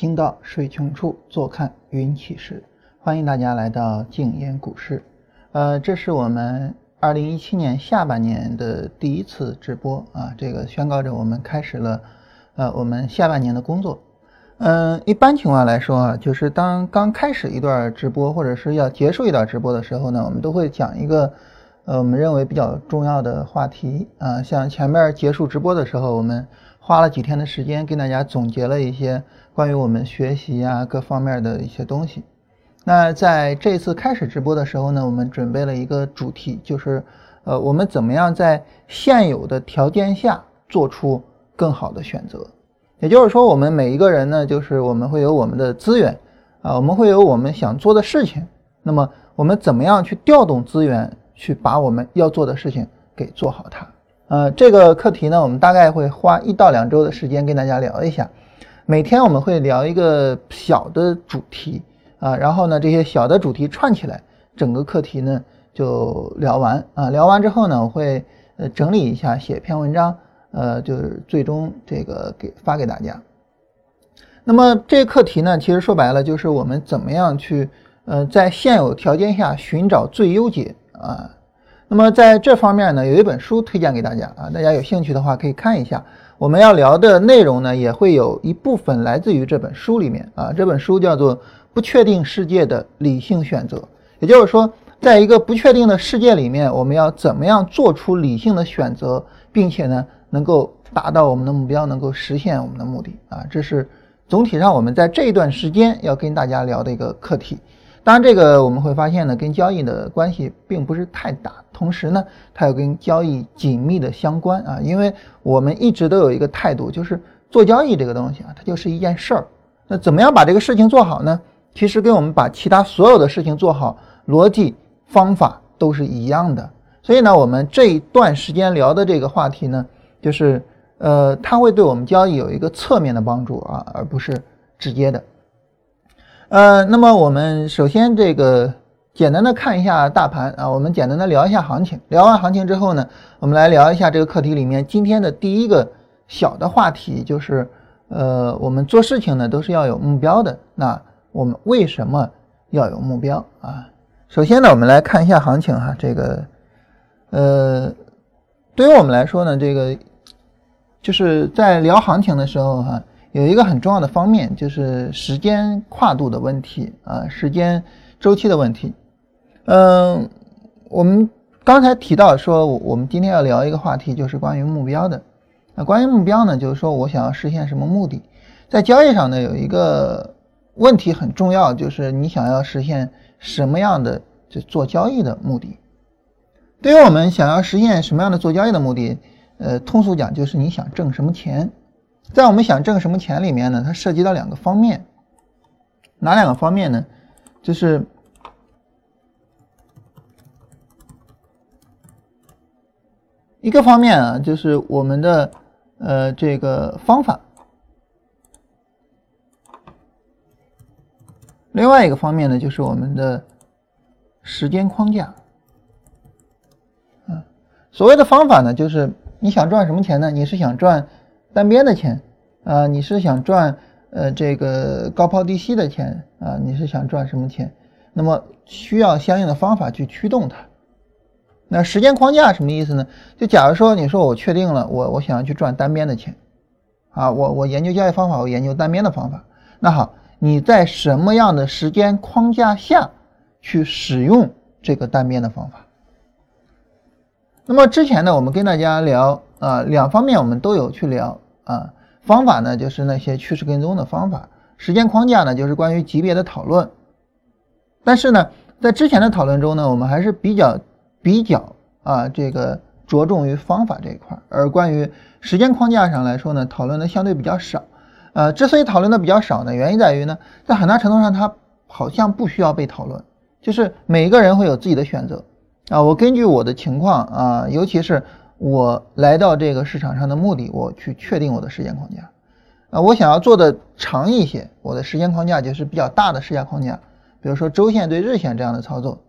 行到水穷处，坐看云起时。欢迎大家来到静言股市。呃，这是我们二零一七年下半年的第一次直播啊，这个宣告着我们开始了呃我们下半年的工作。嗯，一般情况来说啊，就是当刚开始一段直播或者是要结束一段直播的时候呢，我们都会讲一个呃我们认为比较重要的话题啊，像前面结束直播的时候，我们花了几天的时间跟大家总结了一些关于我们学习啊各方面的一些东西。那在这次开始直播的时候呢，我们准备了一个主题，就是呃我们怎么样在现有的条件下做出更好的选择。也就是说，我们每一个人呢，就是我们会有我们的资源，啊，我们会有我们想做的事情。那么，我们怎么样去调动资源，去把我们要做的事情给做好它？呃，这个课题呢，我们大概会花一到两周的时间跟大家聊一下。每天我们会聊一个小的主题，啊，然后呢，这些小的主题串起来，整个课题呢就聊完。啊，聊完之后呢，我会呃整理一下，写一篇文章。呃，就是最终这个给发给大家。那么这个课题呢，其实说白了就是我们怎么样去呃在现有条件下寻找最优解啊。那么在这方面呢，有一本书推荐给大家啊，大家有兴趣的话可以看一下。我们要聊的内容呢，也会有一部分来自于这本书里面啊。这本书叫做《不确定世界的理性选择》，也就是说，在一个不确定的世界里面，我们要怎么样做出理性的选择，并且呢？能够达到我们的目标，能够实现我们的目的啊，这是总体上我们在这一段时间要跟大家聊的一个课题。当然，这个我们会发现呢，跟交易的关系并不是太大，同时呢，它又跟交易紧密的相关啊。因为我们一直都有一个态度，就是做交易这个东西啊，它就是一件事儿。那怎么样把这个事情做好呢？其实跟我们把其他所有的事情做好，逻辑方法都是一样的。所以呢，我们这一段时间聊的这个话题呢。就是，呃，它会对我们交易有一个侧面的帮助啊，而不是直接的。呃，那么我们首先这个简单的看一下大盘啊，我们简单的聊一下行情。聊完行情之后呢，我们来聊一下这个课题里面今天的第一个小的话题，就是呃，我们做事情呢都是要有目标的。那我们为什么要有目标啊？首先呢，我们来看一下行情哈，这个，呃，对于我们来说呢，这个。就是在聊行情的时候，哈，有一个很重要的方面，就是时间跨度的问题啊，时间周期的问题。嗯，我们刚才提到说，我们今天要聊一个话题，就是关于目标的。那关于目标呢，就是说我想要实现什么目的？在交易上呢，有一个问题很重要，就是你想要实现什么样的就做交易的目的？对于我们想要实现什么样的做交易的目的？呃，通俗讲就是你想挣什么钱，在我们想挣什么钱里面呢，它涉及到两个方面，哪两个方面呢？就是一个方面啊，就是我们的呃这个方法，另外一个方面呢，就是我们的时间框架。嗯，所谓的方法呢，就是。你想赚什么钱呢？你是想赚单边的钱啊？你是想赚呃这个高抛低吸的钱啊？你是想赚什么钱？那么需要相应的方法去驱动它。那时间框架什么意思呢？就假如说你说我确定了，我我想要去赚单边的钱啊，我我研究交易方法，我研究单边的方法。那好，你在什么样的时间框架下去使用这个单边的方法？那么之前呢，我们跟大家聊啊，两方面我们都有去聊啊。方法呢，就是那些趋势跟踪的方法；时间框架呢，就是关于级别的讨论。但是呢，在之前的讨论中呢，我们还是比较比较啊，这个着重于方法这一块，而关于时间框架上来说呢，讨论的相对比较少。呃，之所以讨论的比较少呢，原因在于呢，在很大程度上它好像不需要被讨论，就是每一个人会有自己的选择。啊，我根据我的情况啊，尤其是我来到这个市场上的目的，我去确定我的时间框架。啊，我想要做的长一些，我的时间框架就是比较大的时间框架，比如说周线对日线这样的操作。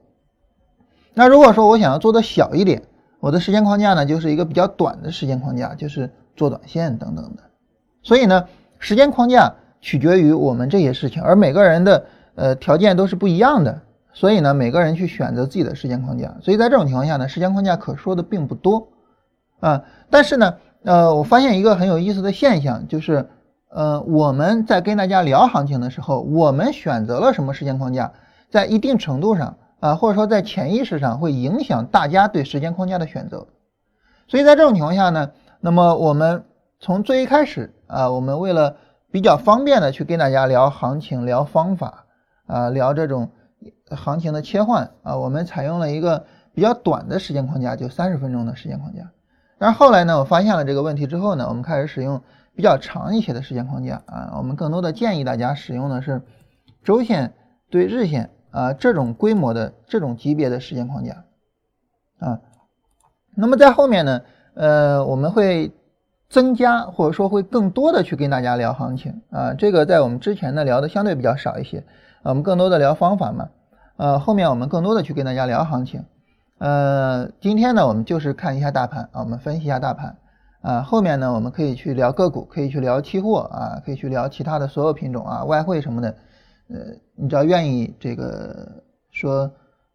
那如果说我想要做的小一点，我的时间框架呢，就是一个比较短的时间框架，就是做短线等等的。所以呢，时间框架取决于我们这些事情，而每个人的呃条件都是不一样的，所以呢，每个人去选择自己的时间框架。所以在这种情况下呢，时间框架可说的并不多啊。但是呢，呃，我发现一个很有意思的现象，就是呃，我们在跟大家聊行情的时候，我们选择了什么时间框架，在一定程度上啊，或者说在潜意识上会影响大家对时间框架的选择。所以在这种情况下呢，那么我们从最一开始啊，我们为了比较方便的去跟大家聊行情、聊方法啊，聊这种行情的切换啊，我们采用了一个比较短的时间框架，就三十分钟的时间框架。但是后来呢，我发现了这个问题之后呢，我们开始使用比较长一些的时间框架啊，我们更多的建议大家使用的是周线对日线啊这种规模的这种级别的时间框架啊。那么在后面呢，呃，我们会。增加或者说会更多的去跟大家聊行情啊，这个在我们之前呢聊的相对比较少一些，我们更多的聊方法嘛，呃，后面我们更多的去跟大家聊行情，呃，今天呢我们就是看一下大盘啊，我们分析一下大盘啊，后面呢我们可以去聊个股，可以去聊期货啊，可以去聊其他的所有品种啊，外汇什么的，呃，你只要愿意这个说，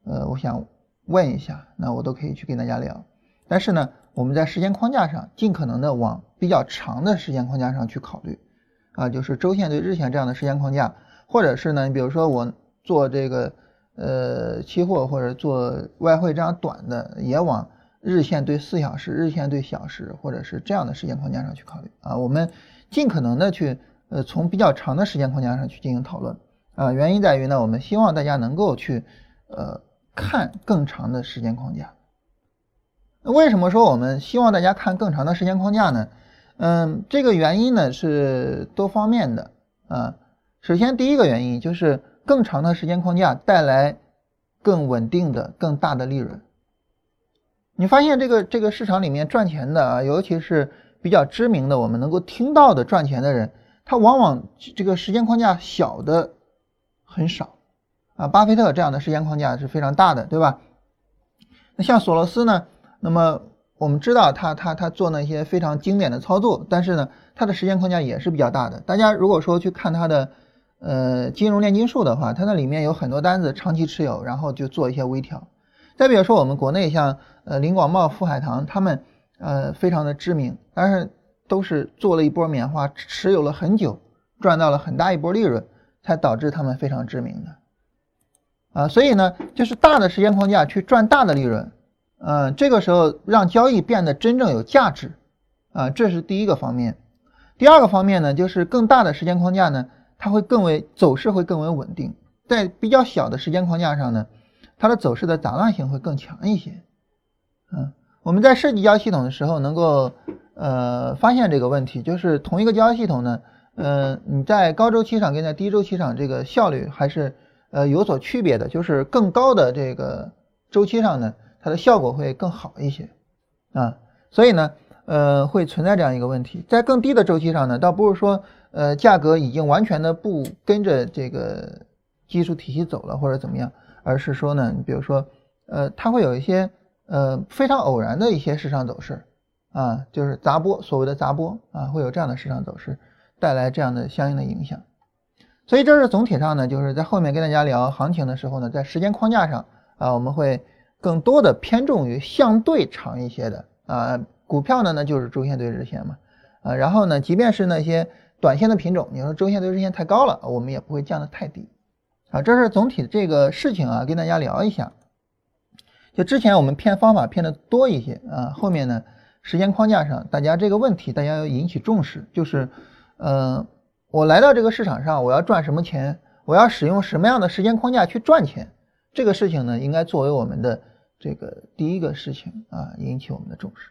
呃，我想问一下，那我都可以去跟大家聊，但是呢。我们在时间框架上尽可能的往比较长的时间框架上去考虑，啊，就是周线对日线这样的时间框架，或者是呢，你比如说我做这个呃期货或者做外汇这样短的，也往日线对四小时、日线对小时或者是这样的时间框架上去考虑啊。我们尽可能的去呃从比较长的时间框架上去进行讨论啊。原因在于呢，我们希望大家能够去呃看更长的时间框架。那为什么说我们希望大家看更长的时间框架呢？嗯，这个原因呢是多方面的啊。首先，第一个原因就是更长的时间框架带来更稳定的、更大的利润。你发现这个这个市场里面赚钱的啊，尤其是比较知名的、我们能够听到的赚钱的人，他往往这个时间框架小的很少啊。巴菲特这样的时间框架是非常大的，对吧？那像索罗斯呢？那么我们知道他他他做那些非常经典的操作，但是呢，他的时间框架也是比较大的。大家如果说去看他的呃金融炼金术的话，它那里面有很多单子长期持有，然后就做一些微调。再比如说我们国内像呃林广茂、富海堂，他们呃非常的知名，但是都是做了一波棉花，持有了很久，赚到了很大一波利润，才导致他们非常知名的。啊，所以呢，就是大的时间框架去赚大的利润。嗯，这个时候让交易变得真正有价值，啊，这是第一个方面。第二个方面呢，就是更大的时间框架呢，它会更为走势会更为稳定。在比较小的时间框架上呢，它的走势的杂乱性会更强一些。嗯，我们在设计交易系统的时候，能够呃发现这个问题，就是同一个交易系统呢，嗯，你在高周期上跟在低周期上这个效率还是呃有所区别的，就是更高的这个周期上呢。它的效果会更好一些啊，所以呢，呃，会存在这样一个问题，在更低的周期上呢，倒不是说呃价格已经完全的不跟着这个技术体系走了或者怎么样，而是说呢，你比如说呃，它会有一些呃非常偶然的一些市场走势啊，就是杂波，所谓的杂波啊，会有这样的市场走势带来这样的相应的影响，所以这是总体上呢，就是在后面跟大家聊行情的时候呢，在时间框架上啊，我们会。更多的偏重于相对长一些的啊股票呢，那就是周线对日线嘛啊，然后呢，即便是那些短线的品种，你说周线对日线太高了，我们也不会降得太低啊。这是总体这个事情啊，跟大家聊一下。就之前我们偏方法偏的多一些啊，后面呢，时间框架上大家这个问题大家要引起重视，就是呃，我来到这个市场上，我要赚什么钱？我要使用什么样的时间框架去赚钱？这个事情呢，应该作为我们的这个第一个事情啊，引起我们的重视。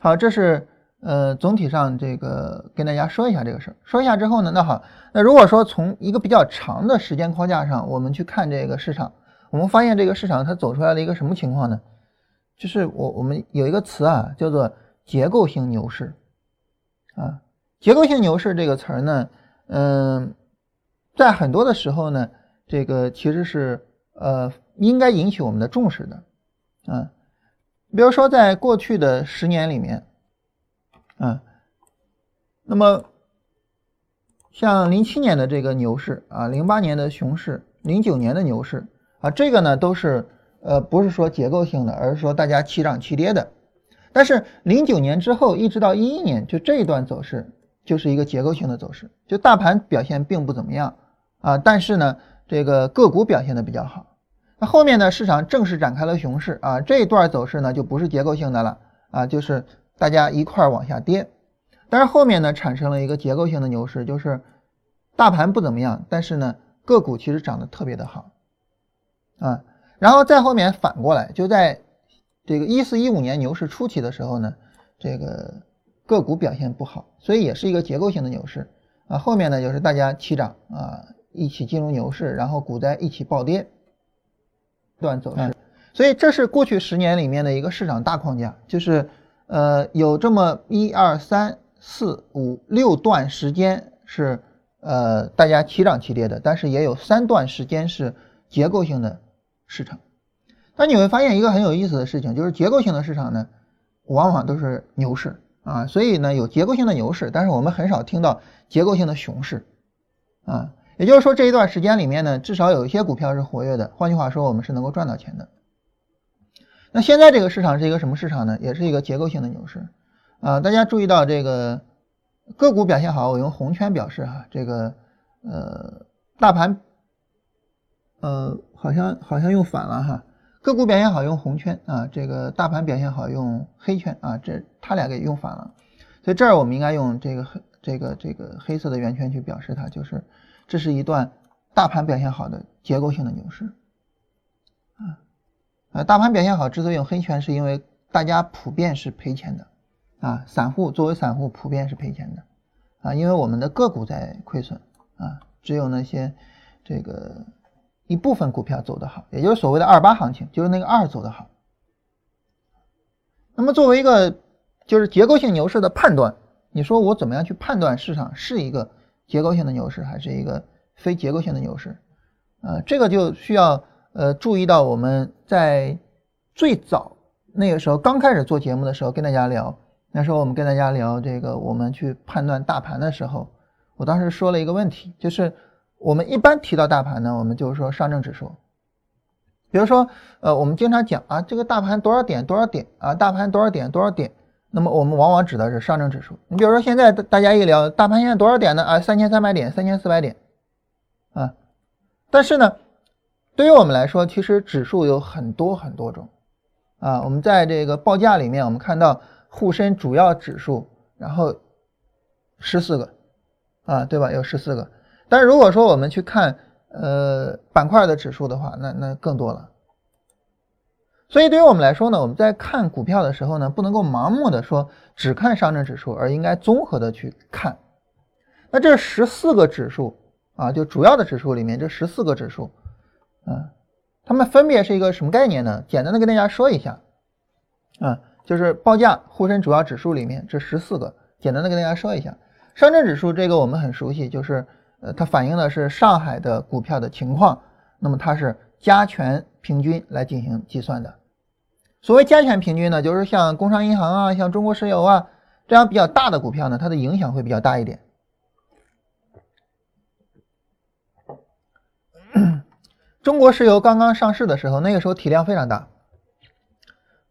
好，这是呃总体上这个跟大家说一下这个事儿。说一下之后呢，那好，那如果说从一个比较长的时间框架上，我们去看这个市场，我们发现这个市场它走出来了一个什么情况呢？就是我我们有一个词啊，叫做结构性牛市啊。结构性牛市这个词儿呢，嗯，在很多的时候呢，这个其实是。呃，应该引起我们的重视的，啊，比如说在过去的十年里面，啊，那么像零七年的这个牛市啊，零八年的熊市，零九年的牛市啊，这个呢都是呃不是说结构性的，而是说大家齐涨齐跌的。但是零九年之后一直到一一年，就这一段走势就是一个结构性的走势，就大盘表现并不怎么样啊，但是呢这个个股表现的比较好。那后面呢市场正式展开了熊市啊，这一段走势呢就不是结构性的了啊，就是大家一块往下跌。但是后面呢，产生了一个结构性的牛市，就是大盘不怎么样，但是呢，个股其实涨得特别的好，啊，然后再后面反过来，就在这个一四一五年牛市初期的时候呢，这个个股表现不好，所以也是一个结构性的牛市啊。后面呢，就是大家齐涨啊，一起进入牛市，然后股灾一起暴跌，段走势。所以这是过去十年里面的一个市场大框架，就是呃，有这么一二三。四五六段时间是呃大家齐涨齐跌的，但是也有三段时间是结构性的市场。但你会发现一个很有意思的事情，就是结构性的市场呢，往往都是牛市啊，所以呢有结构性的牛市，但是我们很少听到结构性的熊市啊。也就是说这一段时间里面呢，至少有一些股票是活跃的，换句话说，我们是能够赚到钱的。那现在这个市场是一个什么市场呢？也是一个结构性的牛市。啊，大家注意到这个个股表现好，我用红圈表示哈。这个呃，大盘呃，好像好像用反了哈。个股表现好用红圈啊，这个大盘表现好用黑圈啊，这他俩给用反了。所以这儿我们应该用这个黑这个这个黑色的圆圈去表示它，就是这是一段大盘表现好的结构性的牛市。呃，大盘表现好之所以用黑圈，是因为大家普遍是赔钱的。啊，散户作为散户普遍是赔钱的，啊，因为我们的个股在亏损，啊，只有那些这个一部分股票走得好，也就是所谓的二八行情，就是那个二走得好。那么作为一个就是结构性牛市的判断，你说我怎么样去判断市场是一个结构性的牛市还是一个非结构性的牛市？啊，这个就需要呃注意到我们在最早那个时候刚开始做节目的时候跟大家聊。那时候我们跟大家聊这个，我们去判断大盘的时候，我当时说了一个问题，就是我们一般提到大盘呢，我们就是说上证指数。比如说，呃，我们经常讲啊，这个大盘多少点多少点啊，大盘多少点多少点，那么我们往往指的是上证指数。你比如说现在大家一聊大盘现在多少点呢？啊，三千三百点，三千四百点，啊，但是呢，对于我们来说，其实指数有很多很多种，啊，我们在这个报价里面，我们看到。沪深主要指数，然后十四个，啊，对吧？有十四个。但是如果说我们去看呃板块的指数的话，那那更多了。所以对于我们来说呢，我们在看股票的时候呢，不能够盲目的说只看上证指数，而应该综合的去看。那这十四个指数啊，就主要的指数里面这十四个指数，啊，它们分别是一个什么概念呢？简单的跟大家说一下，啊。就是报价沪深主要指数里面这十四个，简单的跟大家说一下，上证指数这个我们很熟悉，就是呃它反映的是上海的股票的情况，那么它是加权平均来进行计算的。所谓加权平均呢，就是像工商银行啊、像中国石油啊这样比较大的股票呢，它的影响会比较大一点。中国石油刚刚上市的时候，那个时候体量非常大。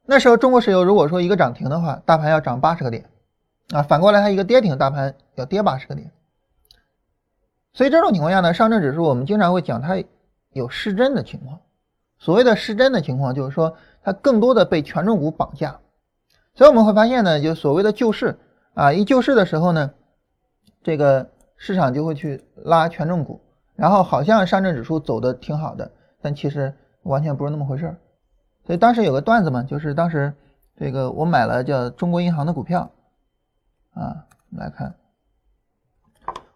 那时候中国石油如果说一个涨停的话，大盘要涨八十个点，啊，反过来它一个跌停，大盘要跌八十个点。所以这种情况下呢，上证指数我们经常会讲它有失真的情况。所谓的失真的情况，就是说它更多的被权重股绑架。所以我们会发现呢，就所谓的救市啊，一救市的时候呢，这个市场就会去拉权重股，然后好像上证指数走的挺好的，但其实完全不是那么回事儿。所以当时有个段子嘛，就是当时这个我买了叫中国银行的股票，啊，来看，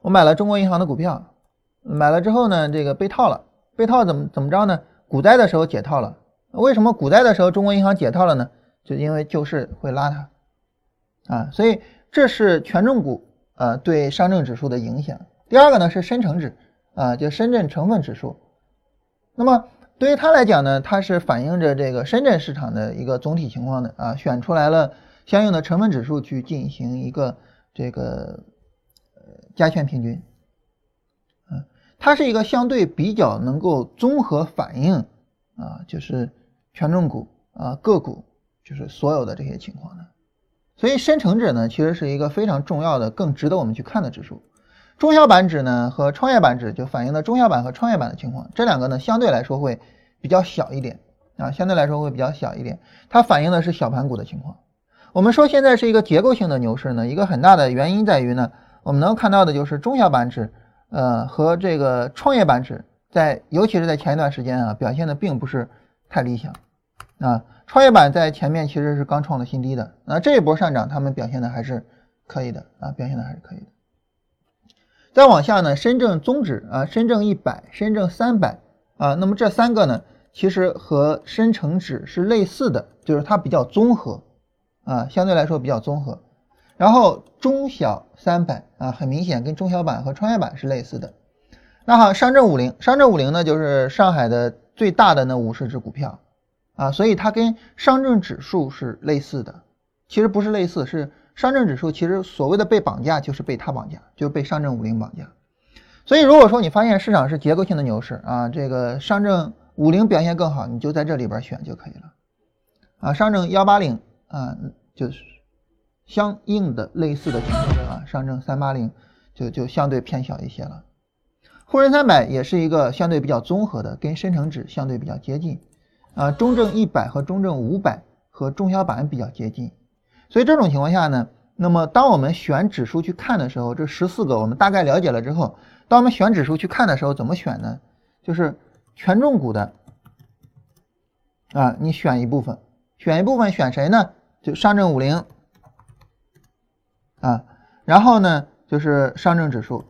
我买了中国银行的股票，买了之后呢，这个被套了，被套怎么怎么着呢？股灾的时候解套了，为什么股灾的时候中国银行解套了呢？就因为救市会拉它，啊，所以这是权重股啊对上证指数的影响。第二个呢是深成指啊，就深圳成分指数，那么。对于它来讲呢，它是反映着这个深圳市场的一个总体情况的啊，选出来了相应的成分指数去进行一个这个呃加权平均它是一个相对比较能够综合反映啊，就是权重股啊个股，就是所有的这些情况的。所以深成指呢，其实是一个非常重要的、更值得我们去看的指数。中小板指呢和创业板指就反映了中小板和创业板的情况，这两个呢相对来说会比较小一点啊，相对来说会比较小一点，它反映的是小盘股的情况。我们说现在是一个结构性的牛市呢，一个很大的原因在于呢，我们能看到的就是中小板指，呃和这个创业板指在尤其是在前一段时间啊表现的并不是太理想啊，创业板在前面其实是刚创了新低的，那这一波上涨他们表现的还是可以的啊，表现的还是可以的。再往下呢，深证综指啊，深证一百、深证三百啊，那么这三个呢，其实和深成指是类似的，就是它比较综合啊，相对来说比较综合。然后中小三百啊，很明显跟中小板和创业板是类似的。那好，上证五零，上证五零呢，就是上海的最大的那五十只股票啊，所以它跟上证指数是类似的。其实不是类似，是。上证指数其实所谓的被绑架，就是被它绑架，就被上证五零绑架。所以如果说你发现市场是结构性的牛市啊，这个上证五零表现更好，你就在这里边选就可以了。啊，上证幺八零啊，就是相应的类似的情况啊，上证三八零就就相对偏小一些了。沪深三百也是一个相对比较综合的，跟深成指相对比较接近。啊，中证一百和中证五百和中小板比较接近。所以这种情况下呢，那么当我们选指数去看的时候，这十四个我们大概了解了之后，当我们选指数去看的时候，怎么选呢？就是权重股的啊，你选一部分，选一部分选谁呢？就上证五零啊，然后呢就是上证指数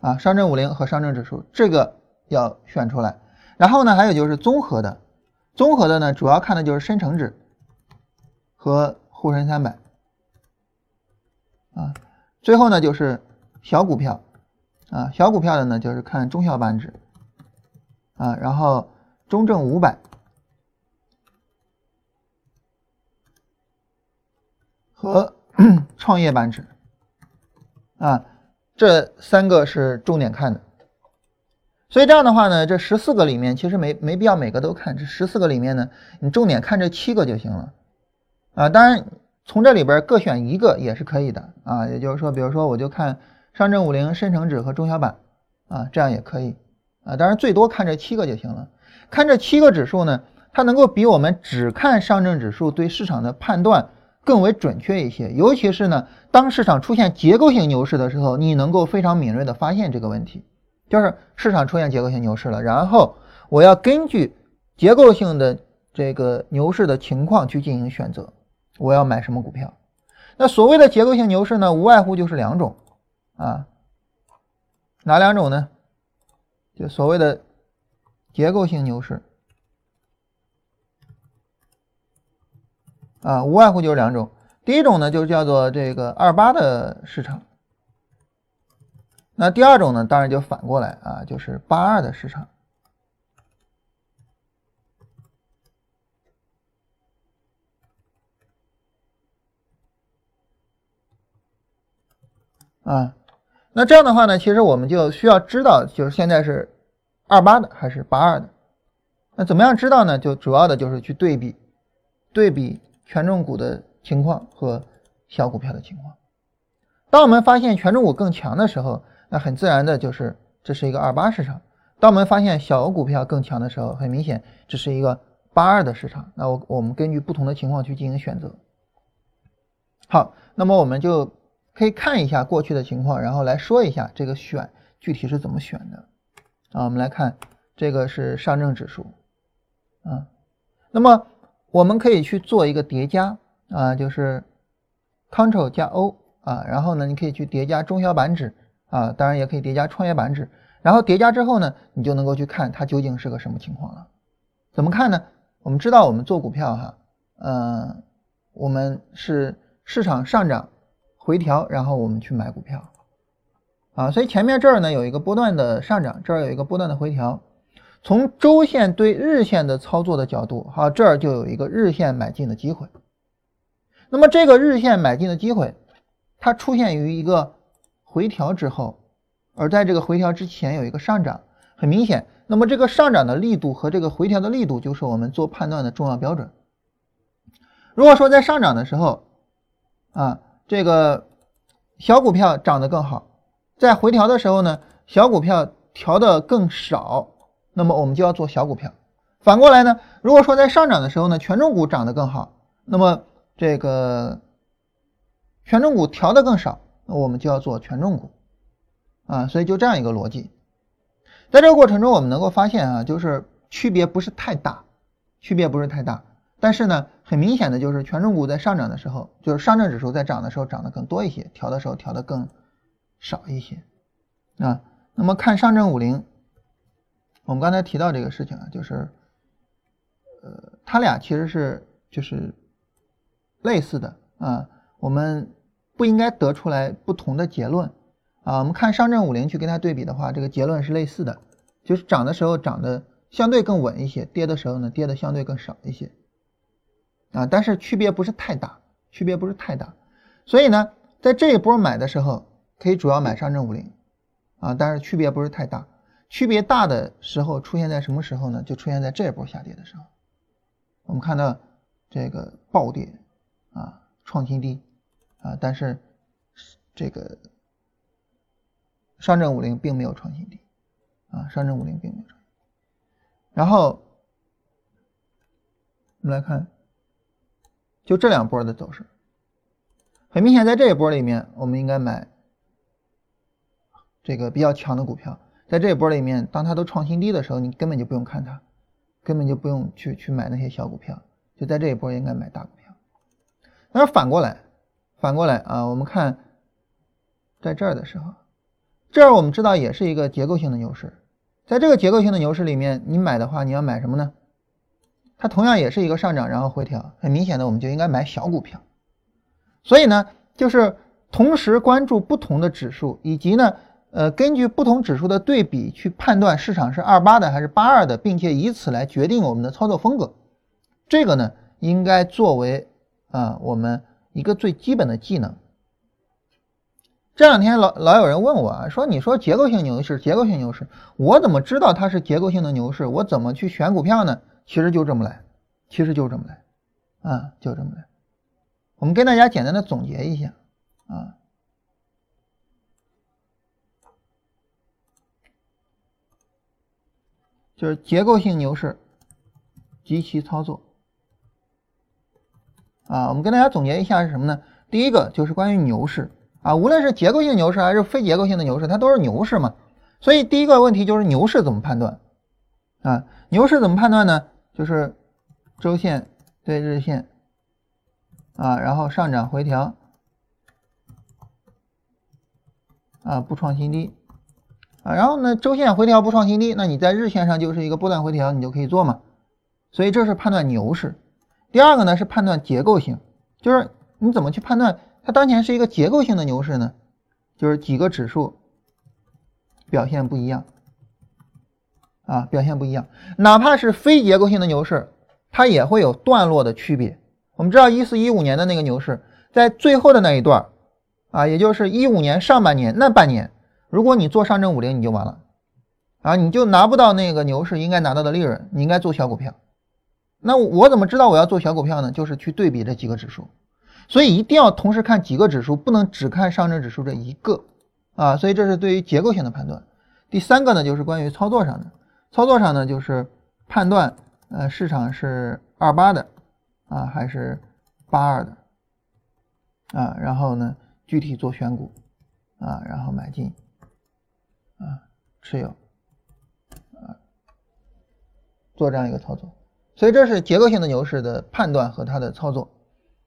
啊，上证五零和上证指数这个要选出来，然后呢还有就是综合的，综合的呢主要看的就是深成指。和沪深三百。啊，最后呢就是小股票。啊，小股票的呢就是看中小板指。啊，然后中证五百。和 创业板指。啊，这三个是重点看的。所以这样的话呢，这十四个里面其实没没必要每个都看，这十四个里面呢，你重点看这七个就行了。啊，当然从这里边各选一个也是可以的啊，也就是说，比如说我就看上证五零、深成指和中小板啊，这样也可以啊。当然最多看这七个就行了。看这七个指数呢，它能够比我们只看上证指数对市场的判断更为准确一些。尤其是呢，当市场出现结构性牛市的时候，你能够非常敏锐的发现这个问题，就是市场出现结构性牛市了，然后我要根据结构性的这个牛市的情况去进行选择。我要买什么股票？那所谓的结构性牛市呢，无外乎就是两种啊，哪两种呢？就所谓的结构性牛市啊，无外乎就是两种。第一种呢，就叫做这个二八的市场。那第二种呢，当然就反过来啊，就是八二的市场。啊，那这样的话呢，其实我们就需要知道，就是现在是二八的还是八二的。那怎么样知道呢？就主要的就是去对比，对比权重股的情况和小股票的情况。当我们发现权重股更强的时候，那很自然的就是这是一个二八市场。当我们发现小股票更强的时候，很明显这是一个八二的市场。那我我们根据不同的情况去进行选择。好，那么我们就。可以看一下过去的情况，然后来说一下这个选具体是怎么选的啊？我们来看这个是上证指数啊，那么我们可以去做一个叠加啊，就是 Ctrl 加 O 啊，然后呢你可以去叠加中小板指啊，当然也可以叠加创业板指，然后叠加之后呢，你就能够去看它究竟是个什么情况了。怎么看呢？我们知道我们做股票哈，嗯，我们是市场上涨。回调，然后我们去买股票，啊，所以前面这儿呢有一个波段的上涨，这儿有一个波段的回调。从周线对日线的操作的角度，好，这儿就有一个日线买进的机会。那么这个日线买进的机会，它出现于一个回调之后，而在这个回调之前有一个上涨，很明显，那么这个上涨的力度和这个回调的力度就是我们做判断的重要标准。如果说在上涨的时候，啊，这个小股票涨得更好，在回调的时候呢，小股票调的更少，那么我们就要做小股票。反过来呢，如果说在上涨的时候呢，权重股涨得更好，那么这个权重股调的更少，那我们就要做权重股。啊，所以就这样一个逻辑，在这个过程中，我们能够发现啊，就是区别不是太大，区别不是太大。但是呢，很明显的就是权重股在上涨的时候，就是上证指数在涨的时候涨得更多一些，调的时候调的更少一些。啊，那么看上证五零，我们刚才提到这个事情啊，就是，呃，它俩其实是就是类似的啊，我们不应该得出来不同的结论。啊，我们看上证五零去跟它对比的话，这个结论是类似的，就是涨的时候涨的相对更稳一些，跌的时候呢跌的相对更少一些，啊，但是区别不是太大，区别不是太大，所以呢，在这一波买的时候可以主要买上证五零，啊，但是区别不是太大，区别大的时候出现在什么时候呢？就出现在这一波下跌的时候，我们看到这个暴跌，啊，创新低，啊，但是这个。上证五零并没有创新低，啊，上证五零并没有创新低。然后我们来看，就这两波的走势，很明显，在这一波里面，我们应该买这个比较强的股票。在这一波里面，当它都创新低的时候，你根本就不用看它，根本就不用去去买那些小股票，就在这一波应该买大股票。但是反过来，反过来啊，我们看在这儿的时候。这儿我们知道也是一个结构性的牛市，在这个结构性的牛市里面，你买的话，你要买什么呢？它同样也是一个上涨，然后回调，很明显的，我们就应该买小股票。所以呢，就是同时关注不同的指数，以及呢，呃，根据不同指数的对比去判断市场是二八的还是八二的，并且以此来决定我们的操作风格。这个呢，应该作为啊我们一个最基本的技能。这两天老老有人问我啊，说你说结构性牛市，结构性牛市，我怎么知道它是结构性的牛市？我怎么去选股票呢？其实就这么来，其实就这么来，啊，就这么来。我们跟大家简单的总结一下啊，就是结构性牛市及其操作啊，我们跟大家总结一下是什么呢？第一个就是关于牛市。啊，无论是结构性牛市还是非结构性的牛市，它都是牛市嘛。所以第一个问题就是牛市怎么判断？啊，牛市怎么判断呢？就是周线对日线，啊，然后上涨回调，啊，不创新低，啊，然后呢，周线回调不创新低，那你在日线上就是一个波段回调，你就可以做嘛。所以这是判断牛市。第二个呢是判断结构性，就是你怎么去判断？它当前是一个结构性的牛市呢，就是几个指数表现不一样啊，表现不一样。哪怕是非结构性的牛市，它也会有段落的区别。我们知道一四一五年的那个牛市，在最后的那一段啊，也就是一五年上半年那半年，如果你做上证五零，你就完了啊，你就拿不到那个牛市应该拿到的利润，你应该做小股票。那我怎么知道我要做小股票呢？就是去对比这几个指数。所以一定要同时看几个指数，不能只看上证指数这一个啊。所以这是对于结构性的判断。第三个呢，就是关于操作上的，操作上呢就是判断呃市场是二八的啊还是八二的啊，然后呢具体做选股啊，然后买进啊持有啊做这样一个操作。所以这是结构性的牛市的判断和它的操作。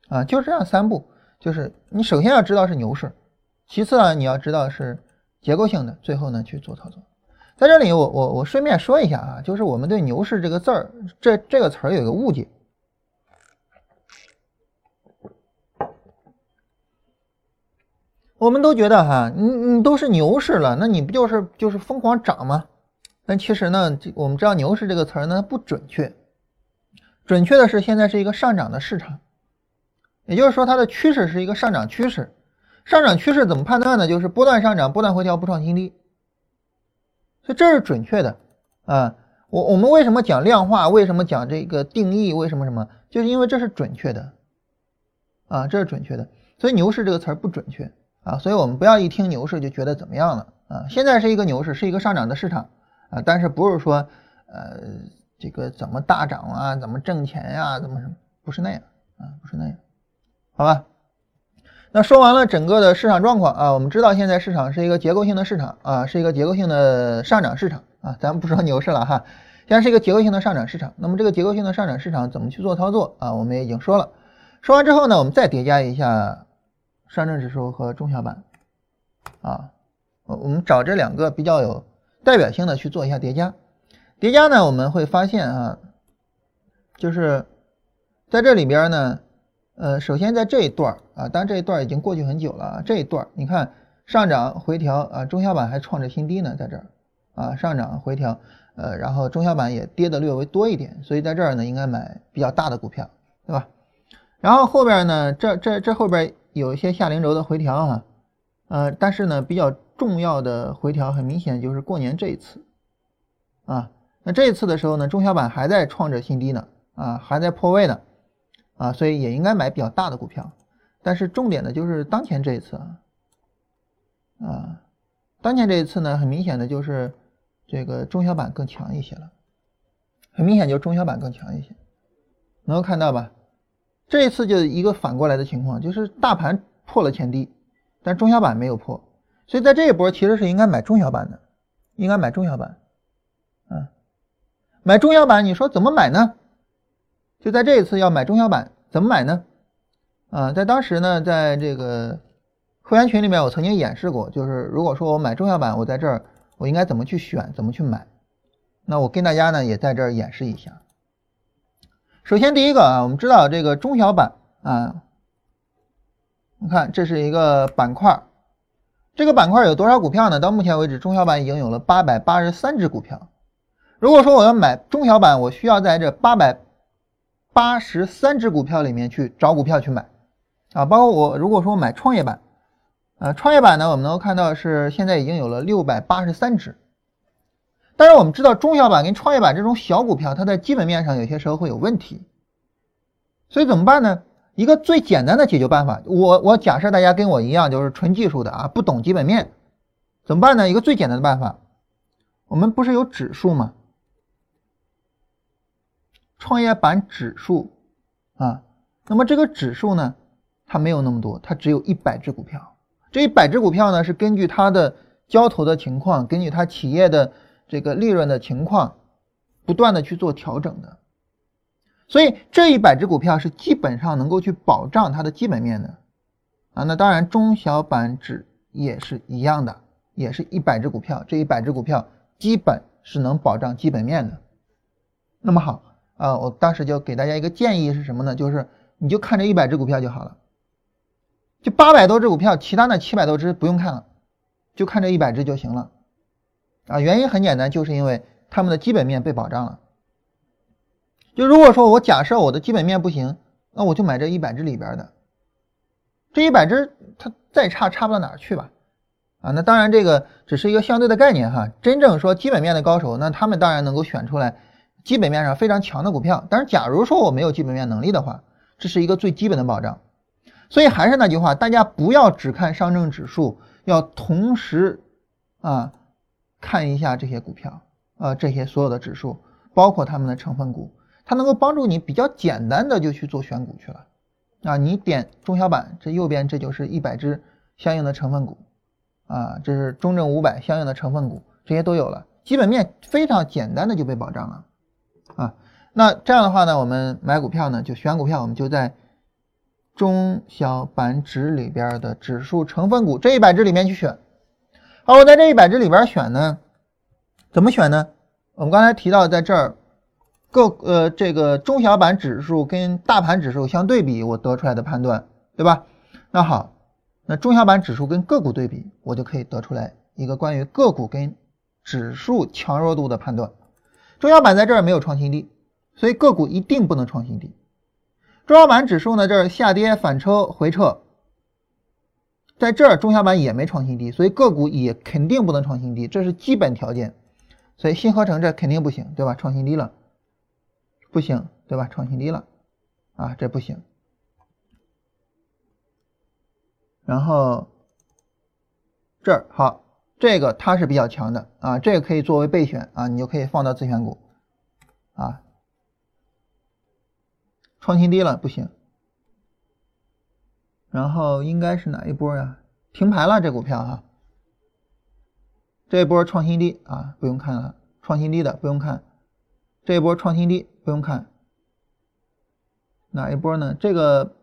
啊，就这样三步，就是你首先要知道是牛市，其次呢，你要知道是结构性的，最后呢去做操作。在这里，我我我顺便说一下啊，就是我们对牛市这个字儿，这这个词儿有个误解。我们都觉得哈，你你都是牛市了，那你不就是就是疯狂涨吗？但其实呢，我们知道牛市这个词儿呢不准确，准确的是现在是一个上涨的市场。也就是说，它的趋势是一个上涨趋势。上涨趋势怎么判断呢？就是波段上涨，波段回调，不创新低。所以这是准确的啊。我我们为什么讲量化？为什么讲这个定义？为什么什么？就是因为这是准确的啊，这是准确的。所以牛市这个词儿不准确啊，所以我们不要一听牛市就觉得怎么样了啊。现在是一个牛市，是一个上涨的市场啊，但是不是说呃这个怎么大涨啊，怎么挣钱呀，怎么什么？不是那样啊，不是那样，好吧？那说完了整个的市场状况啊，我们知道现在市场是一个结构性的市场啊，是一个结构性的上涨市场啊，咱们不说牛市了哈，现在是一个结构性的上涨市场。那么这个结构性的上涨市场怎么去做操作啊？我们也已经说了。说完之后呢，我们再叠加一下上证指数和中小板啊，我我们找这两个比较有代表性的去做一下叠加。叠加呢，我们会发现啊，就是。在这里边呢，呃，首先在这一段啊，当然这一段已经过去很久了啊，这一段你看上涨回调啊，中小板还创着新低呢，在这儿啊上涨回调，呃，然后中小板也跌的略微多一点，所以在这儿呢应该买比较大的股票，对吧？然后后边呢，这这这后边有一些下零轴的回调啊，呃，但是呢比较重要的回调很明显就是过年这一次啊，那这一次的时候呢，中小板还在创着新低呢，啊，还在破位呢。啊，所以也应该买比较大的股票，但是重点的就是当前这一次啊，当前这一次呢，很明显的就是这个中小板更强一些了，很明显就中小板更强一些，能够看到吧？这一次就一个反过来的情况，就是大盘破了前低，但中小板没有破，所以在这一波其实是应该买中小板的，应该买中小板，嗯，买中小板，你说怎么买呢？就在这一次要买中小板，怎么买呢？啊，在当时呢，在这个会员群里面，我曾经演示过，就是如果说我买中小板，我在这儿我应该怎么去选，怎么去买？那我跟大家呢也在这儿演示一下。首先第一个啊，我们知道这个中小板啊，你看这是一个板块，这个板块有多少股票呢？到目前为止，中小板已经有了八百八十三只股票。如果说我要买中小板，我需要在这八百。八十三只股票里面去找股票去买，啊，包括我如果说买创业板，呃，创业板呢，我们能够看到是现在已经有了六百八十三只。但是我们知道中小板跟创业板这种小股票，它在基本面上有些时候会有问题，所以怎么办呢？一个最简单的解决办法，我我假设大家跟我一样就是纯技术的啊，不懂基本面，怎么办呢？一个最简单的办法，我们不是有指数吗？创业板指数啊，那么这个指数呢，它没有那么多，它只有一百只股票。这一百只股票呢，是根据它的交投的情况，根据它企业的这个利润的情况，不断的去做调整的。所以这一百只股票是基本上能够去保障它的基本面的啊。那当然，中小板指也是一样的，也是一百只股票，这一百只股票基本是能保障基本面的。那么好。啊，我当时就给大家一个建议是什么呢？就是你就看这一百只股票就好了，就八百多只股票，其他那七百多只不用看了，就看这一百只就行了。啊，原因很简单，就是因为他们的基本面被保障了。就如果说我假设我的基本面不行，那我就买这一百只里边的，这一百只它再差差不到哪儿去吧。啊，那当然这个只是一个相对的概念哈，真正说基本面的高手，那他们当然能够选出来。基本面上非常强的股票，但是假如说我没有基本面能力的话，这是一个最基本的保障。所以还是那句话，大家不要只看上证指数，要同时啊看一下这些股票啊这些所有的指数，包括他们的成分股，它能够帮助你比较简单的就去做选股去了啊。你点中小板，这右边这就是一百只相应的成分股啊，这是中证五百相应的成分股，这些都有了，基本面非常简单的就被保障了。那这样的话呢，我们买股票呢，就选股票，我们就在中小板指里边的指数成分股这一百只里面去选。好，我在这一百只里边选呢，怎么选呢？我们刚才提到，在这儿各呃这个中小板指数跟大盘指数相对比，我得出来的判断，对吧？那好，那中小板指数跟个股对比，我就可以得出来一个关于个股跟指数强弱度的判断。中小板在这儿没有创新低，所以个股一定不能创新低。中小板指数呢，这儿下跌反抽回撤，在这儿中小板也没创新低，所以个股也肯定不能创新低，这是基本条件。所以新合成这肯定不行，对吧？创新低了，不行，对吧？创新低了，啊，这不行。然后这儿好，这个它是比较强的啊，这个可以作为备选啊，你就可以放到自选股啊。创新低了不行，然后应该是哪一波呀？停牌了这股票哈，这一波创新低啊，不用看了，创新低的不用看，这一波创新低不用看，哪一波呢？这个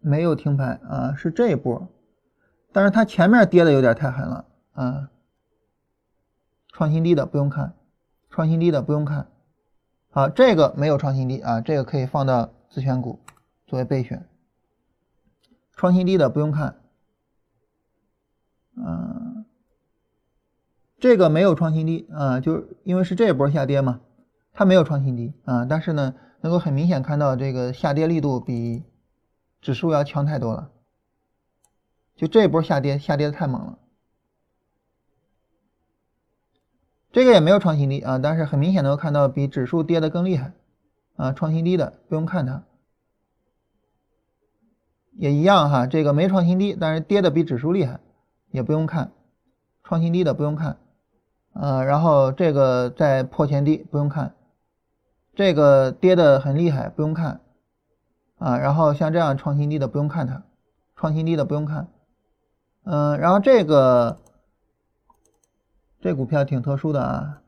没有停牌啊，是这一波，但是它前面跌的有点太狠了啊，创新低的不用看，创新低的不用看，好，这个没有创新低啊，这个可以放到。自选股作为备选，创新低的不用看，嗯，这个没有创新低啊，就因为是这一波下跌嘛，它没有创新低啊，但是呢，能够很明显看到这个下跌力度比指数要强太多了，就这一波下跌下跌的太猛了，这个也没有创新低啊，但是很明显能够看到比指数跌的更厉害。啊，创新低的不用看它，也一样哈，这个没创新低，但是跌的比指数厉害，也不用看，创新低的不用看，呃，然后这个在破前低不用看，这个跌的很厉害不用看，啊，然后像这样创新低的不用看它，创新低的不用看，嗯，然后这个这股票挺特殊的啊，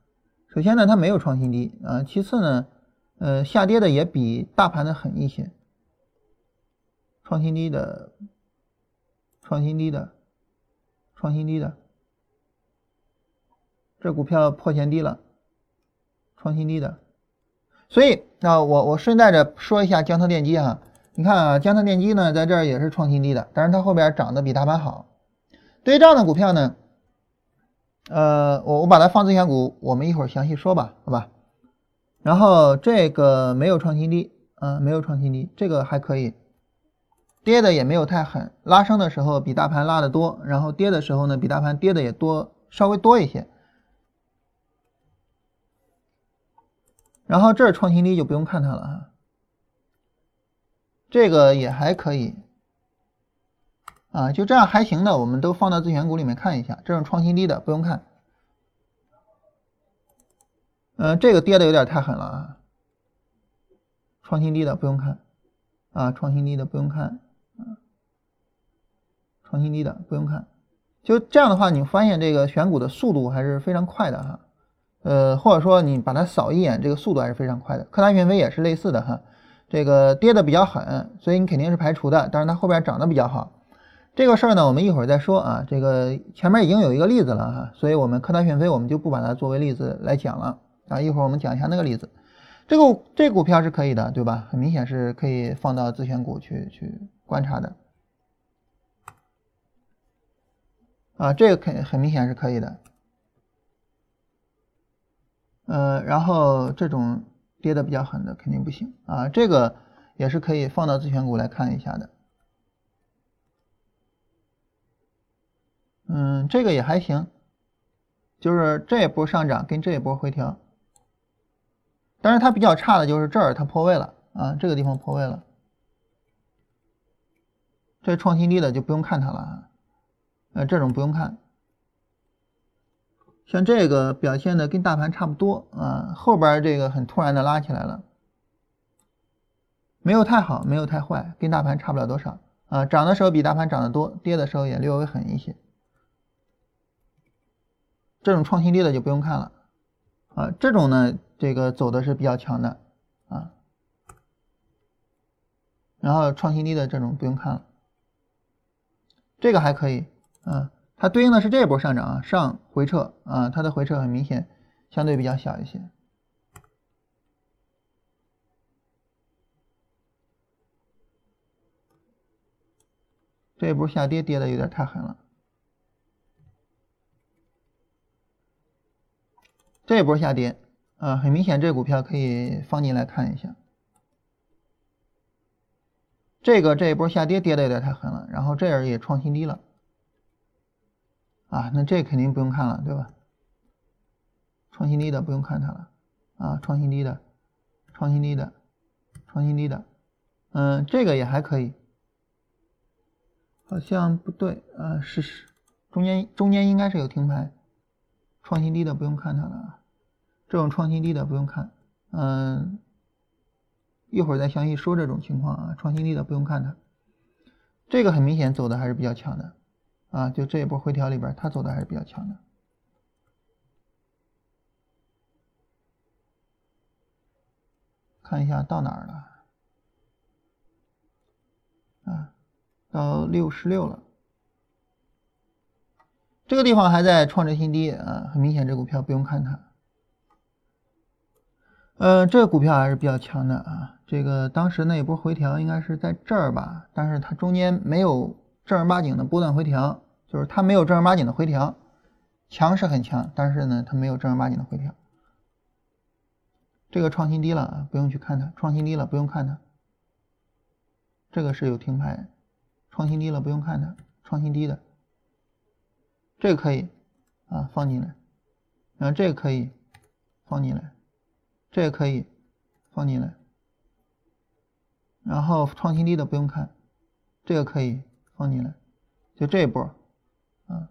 首先呢它没有创新低啊，其次呢。呃，下跌的也比大盘的狠一些，创新低的，创新低的，创新低的，这股票破前低了，创新低的，所以啊，我我顺带着说一下江特电机哈，你看啊，江特电机呢在这儿也是创新低的，但是它后边涨得比大盘好，对于这样的股票呢，呃，我我把它放自选股，我们一会儿详细说吧，好吧？然后这个没有创新低，嗯，没有创新低，这个还可以，跌的也没有太狠，拉升的时候比大盘拉的多，然后跌的时候呢比大盘跌的也多，稍微多一些。然后这创新低就不用看它了哈，这个也还可以，啊，就这样还行的，我们都放到自选股里面看一下，这种创新低的不用看。嗯，这个跌的有点太狠了啊！创新低的不用看啊，创新低的不用看啊，创新低的不用看。就这样的话，你发现这个选股的速度还是非常快的哈。呃，或者说你把它扫一眼，这个速度还是非常快的。科大讯飞也是类似的哈，这个跌的比较狠，所以你肯定是排除的。但是它后边涨得比较好，这个事儿呢，我们一会儿再说啊。这个前面已经有一个例子了哈，所以我们科大讯飞我们就不把它作为例子来讲了。啊，一会儿我们讲一下那个例子，这个这股票是可以的，对吧？很明显是可以放到自选股去去观察的。啊，这个肯很明显是可以的。呃，然后这种跌的比较狠的肯定不行啊，这个也是可以放到自选股来看一下的。嗯，这个也还行，就是这一波上涨跟这一波回调。但是它比较差的就是这儿，它破位了啊，这个地方破位了，这创新低的就不用看它了啊，呃，这种不用看，像这个表现的跟大盘差不多啊，后边这个很突然的拉起来了，没有太好，没有太坏，跟大盘差不了多少啊，涨的时候比大盘涨得多，跌的时候也略微狠一些，这种创新低的就不用看了。啊，这种呢。这个走的是比较强的啊，然后创新低的这种不用看了，这个还可以啊，它对应的是这一波上涨啊，上回撤啊，它的回撤很明显，相对比较小一些，这一波下跌跌的有点太狠了，这一波下跌。啊，很明显，这股票可以放进来看一下。这个这一波下跌跌的有点太狠了，然后这儿也创新低了。啊，那这肯定不用看了，对吧？创新低的不用看它了啊，创新低的，创新低的，创新低的，嗯，这个也还可以，好像不对啊，是是，中间中间应该是有停牌，创新低的不用看它了，这种创新低的不用看，嗯，一会儿再详细说这种情况啊，创新低的不用看它，这个很明显走的还是比较强的啊，就这一波回调里边，它走的还是比较强的。看一下到哪儿了啊？到六十六了，这个地方还在创着新低啊，很明显这股票不用看它。呃，这个股票还是比较强的啊。这个当时那一波回调应该是在这儿吧，但是它中间没有正儿八经的波段回调，就是它没有正儿八经的回调，强是很强，但是呢，它没有正儿八经的回调。这个创新低了啊，不用去看它。创新低了，不用看它。这个是有停牌，创新低了，不用看它。创新低的，这个可以啊，放进来。然后这个可以放进来，这个可以放进来。然后创新低的不用看，这个可以放进来。就这一波啊，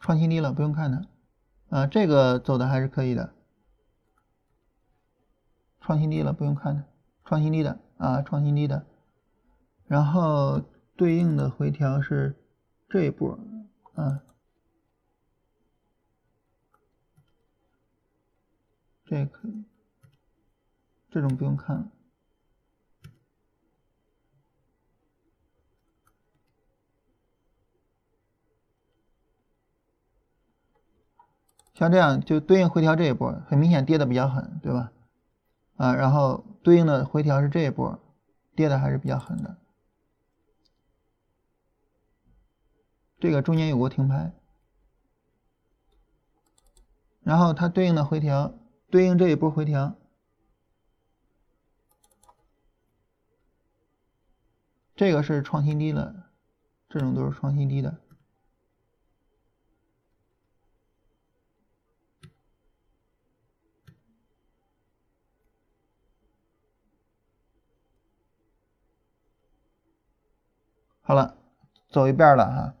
创新低了，不用看它。啊，这个走的还是可以的。创新低了，不用看的，创新低的啊，创新低的，然后对应的回调是这一波啊，这可以，这种不用看了，像这样就对应回调这一波，很明显跌的比较狠，对吧？啊，然后对应的回调是这一波，跌的还是比较狠的。这个中间有过停牌，然后它对应的回调，对应这一波回调，这个是创新低了，这种都是创新低的。好了，走一遍了哈，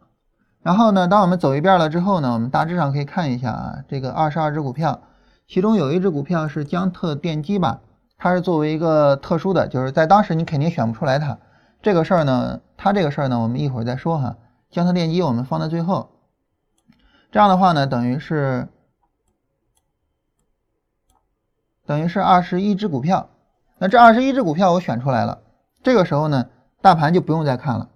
然后呢，当我们走一遍了之后呢，我们大致上可以看一下啊，这个二十二只股票，其中有一只股票是江特电机吧，它是作为一个特殊的，就是在当时你肯定选不出来它。这个事儿呢，它这个事儿呢，我们一会儿再说哈。江特电机我们放在最后，这样的话呢，等于是等于是二十一只股票，那这二十一只股票我选出来了，这个时候呢，大盘就不用再看了。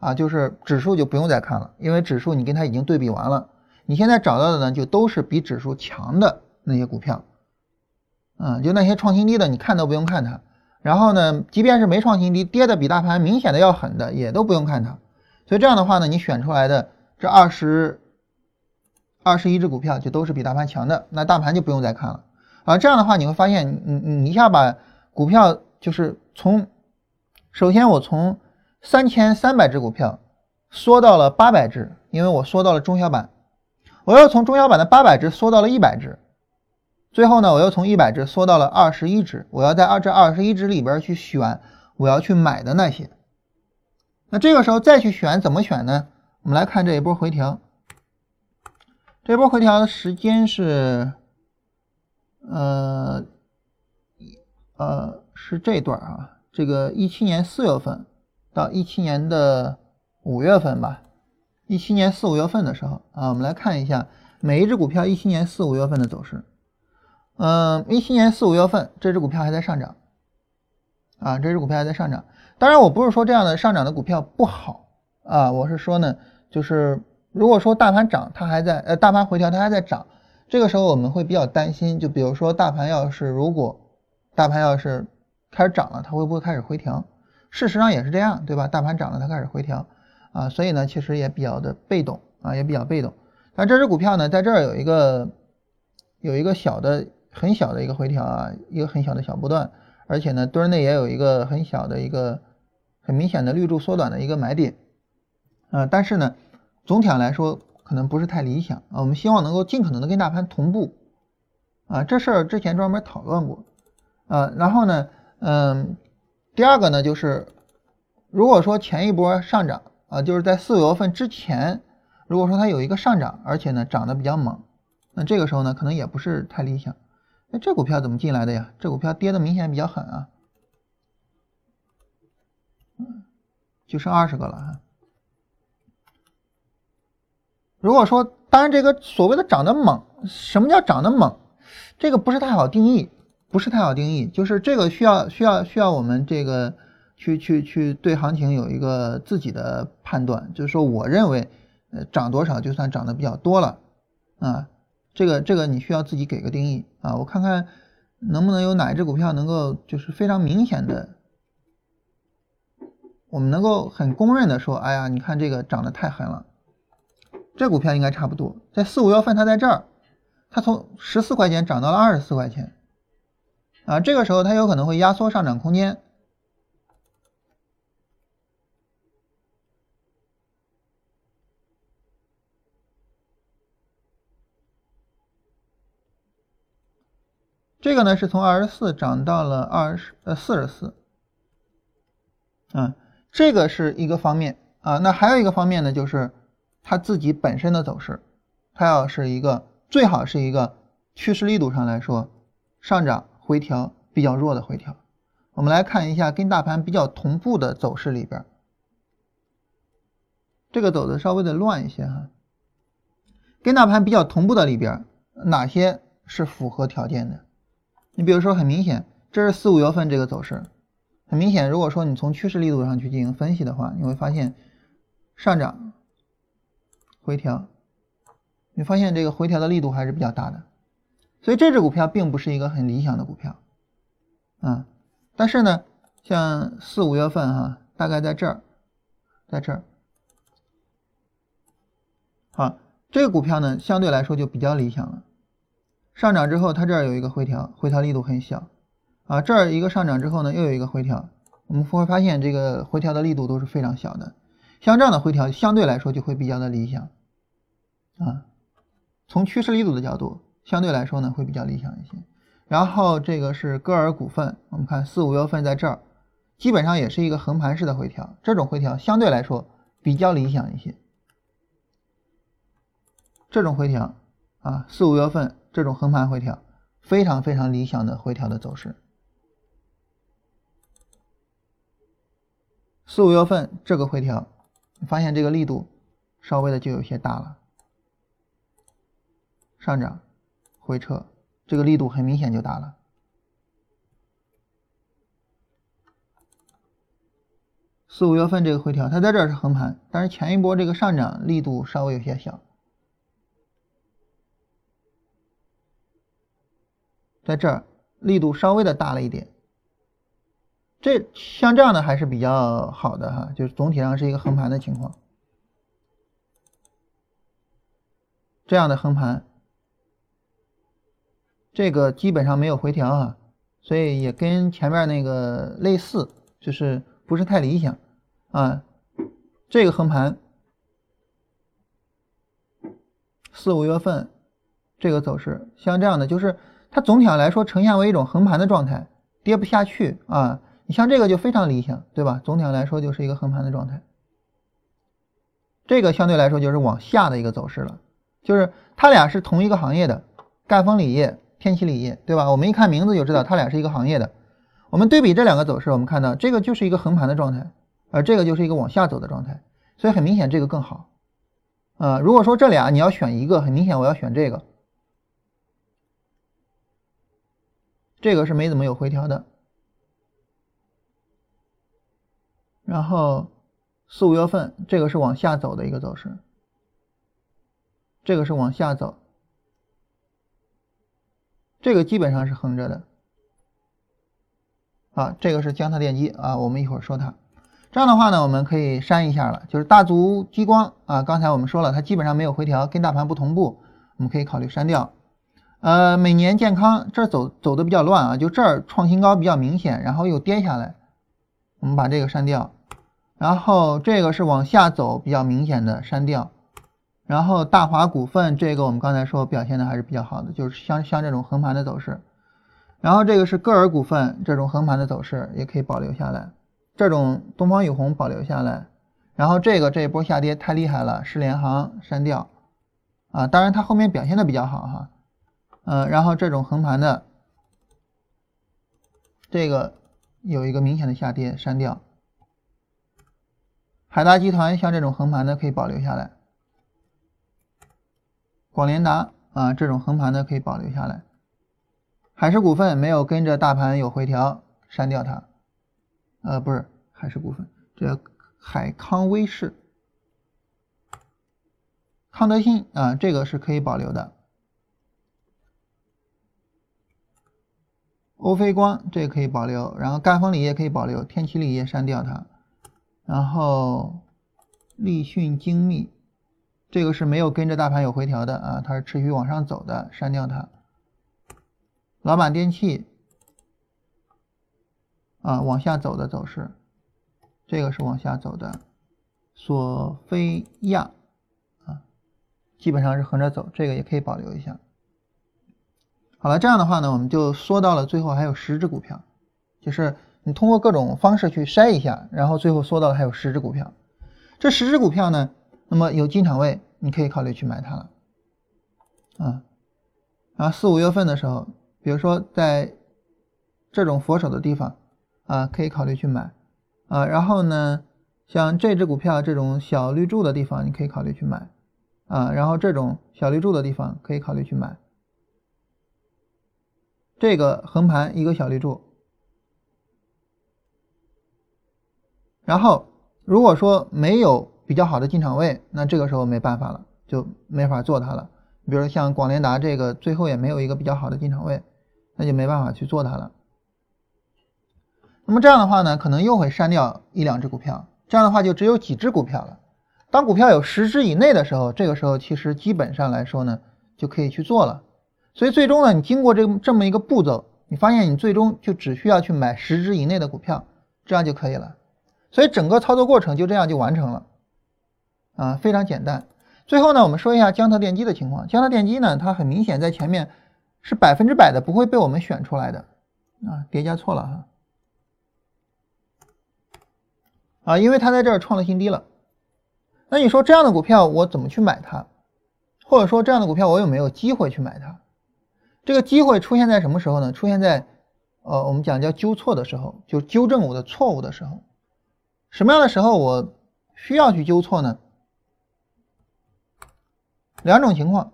啊，就是指数就不用再看了，因为指数你跟它已经对比完了，你现在找到的呢就都是比指数强的那些股票，嗯，就那些创新低的，你看都不用看它。然后呢，即便是没创新低，跌的比大盘明显的要狠的，也都不用看它。所以这样的话呢，你选出来的这二十二十一只股票就都是比大盘强的，那大盘就不用再看了。啊，这样的话你会发现，你你一下把股票就是从，首先我从。三千三百只股票缩到了八百只，因为我缩到了中小板，我又从中小板的八百只缩到了一百只，最后呢，我又从一百只缩到了二十一只，我要在二这二十一只里边去选我要去买的那些。那这个时候再去选怎么选呢？我们来看这一波回调，这波回调的时间是，呃，呃，是这段啊，这个一七年四月份。到一七年的五月份吧，一七年四五月份的时候啊，我们来看一下每一只股票一七年四五月份的走势。嗯，一七年四五月份这只股票还在上涨，啊，这只股票还在上涨。当然，我不是说这样的上涨的股票不好啊，我是说呢，就是如果说大盘涨，它还在呃，大盘回调，它还在涨，这个时候我们会比较担心。就比如说大盘要是如果大盘要是开始涨了，它会不会开始回调？事实上也是这样，对吧？大盘涨了，它开始回调，啊，所以呢，其实也比较的被动啊，也比较被动。但这只股票呢，在这儿有一个有一个小的很小的一个回调啊，一个很小的小波段，而且呢，墩内也有一个很小的一个很明显的绿柱缩短的一个买点，啊，但是呢，总体上来说，可能不是太理想啊。我们希望能够尽可能的跟大盘同步啊，这事儿之前专门讨论过啊。然后呢，嗯，第二个呢就是，如果说前一波上涨啊，就是在四月份之前，如果说它有一个上涨，而且呢涨得比较猛，那这个时候呢可能也不是太理想。那这股票怎么进来的呀？这股票跌的明显比较狠啊，就剩二十个了哈。如果说，当然这个所谓的涨得猛，什么叫涨得猛？这个不是太好定义，不是太好定义，就是这个需要需要需要我们这个去去去对行情有一个自己的判断，就是说我认为，呃，涨多少就算涨得比较多了啊，这个这个你需要自己给个定义啊，我看看能不能有哪一只股票能够就是非常明显的，我们能够很公认的说，哎呀，你看这个涨得太狠了。这股票应该差不多，在四五月份它在这儿，它从十四块钱涨到了二十四块钱，啊，这个时候它有可能会压缩上涨空间。这个呢是从二十四涨到了二十呃四十四，啊，这个是一个方面啊，那还有一个方面呢就是。它自己本身的走势，它要是一个最好是一个趋势力度上来说上涨回调比较弱的回调。我们来看一下跟大盘比较同步的走势里边，这个走的稍微的乱一些哈。跟大盘比较同步的里边，哪些是符合条件的？你比如说，很明显，这是四五月份这个走势，很明显，如果说你从趋势力度上去进行分析的话，你会发现上涨。回调，你发现这个回调的力度还是比较大的，所以这只股票并不是一个很理想的股票，啊，但是呢，像四五月份哈，大概在这儿，在这儿，好，这个股票呢相对来说就比较理想了，上涨之后它这儿有一个回调，回调力度很小，啊，这儿一个上涨之后呢又有一个回调，我们会发现这个回调的力度都是非常小的，像这样的回调相对来说就会比较的理想。啊，从趋势力度的角度，相对来说呢会比较理想一些。然后这个是歌尔股份，我们看四五月份在这儿，基本上也是一个横盘式的回调，这种回调相对来说比较理想一些。这种回调啊，四五月份这种横盘回调，非常非常理想的回调的走势。四五月份这个回调，你发现这个力度稍微的就有些大了。上涨，回撤，这个力度很明显就大了。四五月份这个回调，它在这儿是横盘，但是前一波这个上涨力度稍微有些小，在这儿力度稍微的大了一点。这像这样的还是比较好的哈，就是总体上是一个横盘的情况，这样的横盘。这个基本上没有回调啊，所以也跟前面那个类似，就是不是太理想啊。这个横盘，四五月份这个走势，像这样的，就是它总体上来说呈现为一种横盘的状态，跌不下去啊。你像这个就非常理想，对吧？总体上来说就是一个横盘的状态。这个相对来说就是往下的一个走势了，就是它俩是同一个行业的，赣锋锂业。天齐锂业，对吧？我们一看名字就知道它俩是一个行业的。我们对比这两个走势，我们看到这个就是一个横盘的状态，而这个就是一个往下走的状态，所以很明显这个更好。啊，如果说这俩你要选一个，很明显我要选这个。这个是没怎么有回调的。然后四五月份这个是往下走的一个走势，这个是往下走。这个基本上是横着的，啊，这个是江特电机啊，我们一会儿说它。这样的话呢，我们可以删一下了，就是大族激光啊，刚才我们说了，它基本上没有回调，跟大盘不同步，我们可以考虑删掉。呃，每年健康这儿走走的比较乱啊，就这儿创新高比较明显，然后又跌下来，我们把这个删掉。然后这个是往下走比较明显的，删掉。然后大华股份这个我们刚才说表现的还是比较好的，就是像像这种横盘的走势。然后这个是歌尔股份这种横盘的走势也可以保留下来，这种东方雨虹保留下来。然后这个这一波下跌太厉害了，世联行删掉啊，当然它后面表现的比较好哈，嗯，然后这种横盘的这个有一个明显的下跌删掉。海达集团像这种横盘的可以保留下来，广联达啊这种横盘的可以保留下来。海狮股份没有跟着大盘有回调，删掉它。呃，不是海狮股份，这。海康威视、康德新啊，这个是可以保留的。欧菲光这个可以保留，然后赣锋锂业可以保留，天齐锂业删掉它。然后立讯精密，这个是没有跟着大盘有回调的啊，它是持续往上走的，删掉它。老板电器啊，往下走的走势。这个是往下走的，索菲亚啊，基本上是横着走，这个也可以保留一下。好了，这样的话呢，我们就说到了最后还有十只股票，就是你通过各种方式去筛一下，然后最后说到了还有十只股票。这十只股票呢，那么有进场位，你可以考虑去买它了。啊，然后四五月份的时候，比如说在这种佛手的地方啊，可以考虑去买。啊，然后呢，像这只股票这种小绿柱的地方，你可以考虑去买，啊，然后这种小绿柱的地方可以考虑去买。这个横盘一个小绿柱，然后如果说没有比较好的进场位，那这个时候没办法了，就没法做它了。比如像广联达这个，最后也没有一个比较好的进场位，那就没办法去做它了。那么这样的话呢，可能又会删掉一两只股票，这样的话就只有几只股票了。当股票有十只以内的时候，这个时候其实基本上来说呢，就可以去做了。所以最终呢，你经过这这么一个步骤，你发现你最终就只需要去买十只以内的股票，这样就可以了。所以整个操作过程就这样就完成了，啊，非常简单。最后呢，我们说一下江特电机的情况。江特电机呢，它很明显在前面是百分之百的不会被我们选出来的，啊，叠加错了哈。啊，因为它在这儿创了新低了，那你说这样的股票我怎么去买它？或者说这样的股票我有没有机会去买它？这个机会出现在什么时候呢？出现在呃我们讲叫纠错的时候，就纠正我的错误的时候。什么样的时候我需要去纠错呢？两种情况。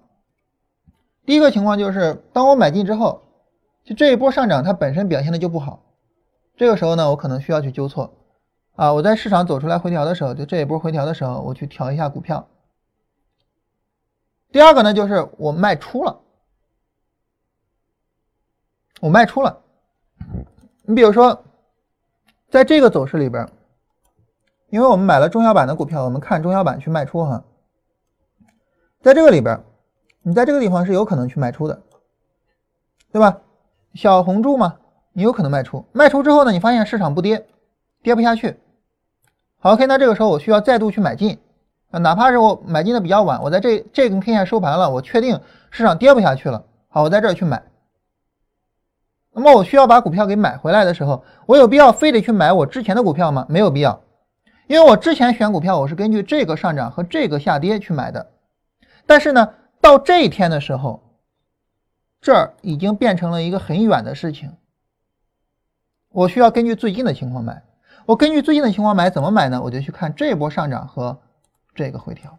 第一个情况就是当我买进之后，就这一波上涨它本身表现的就不好，这个时候呢我可能需要去纠错。啊，我在市场走出来回调的时候，就这一波回调的时候，我去调一下股票。第二个呢，就是我卖出了，我卖出了。你比如说，在这个走势里边，因为我们买了中小板的股票，我们看中小板去卖出哈。在这个里边，你在这个地方是有可能去卖出的，对吧？小红柱嘛，你有可能卖出。卖出之后呢，你发现市场不跌，跌不下去。好，OK，那这个时候我需要再度去买进啊，哪怕是我买进的比较晚，我在这这根 K 线收盘了，我确定市场跌不下去了，好，我在这儿去买。那么我需要把股票给买回来的时候，我有必要非得去买我之前的股票吗？没有必要，因为我之前选股票我是根据这个上涨和这个下跌去买的，但是呢，到这一天的时候，这儿已经变成了一个很远的事情，我需要根据最近的情况买。我根据最近的情况买，怎么买呢？我就去看这波上涨和这个回调，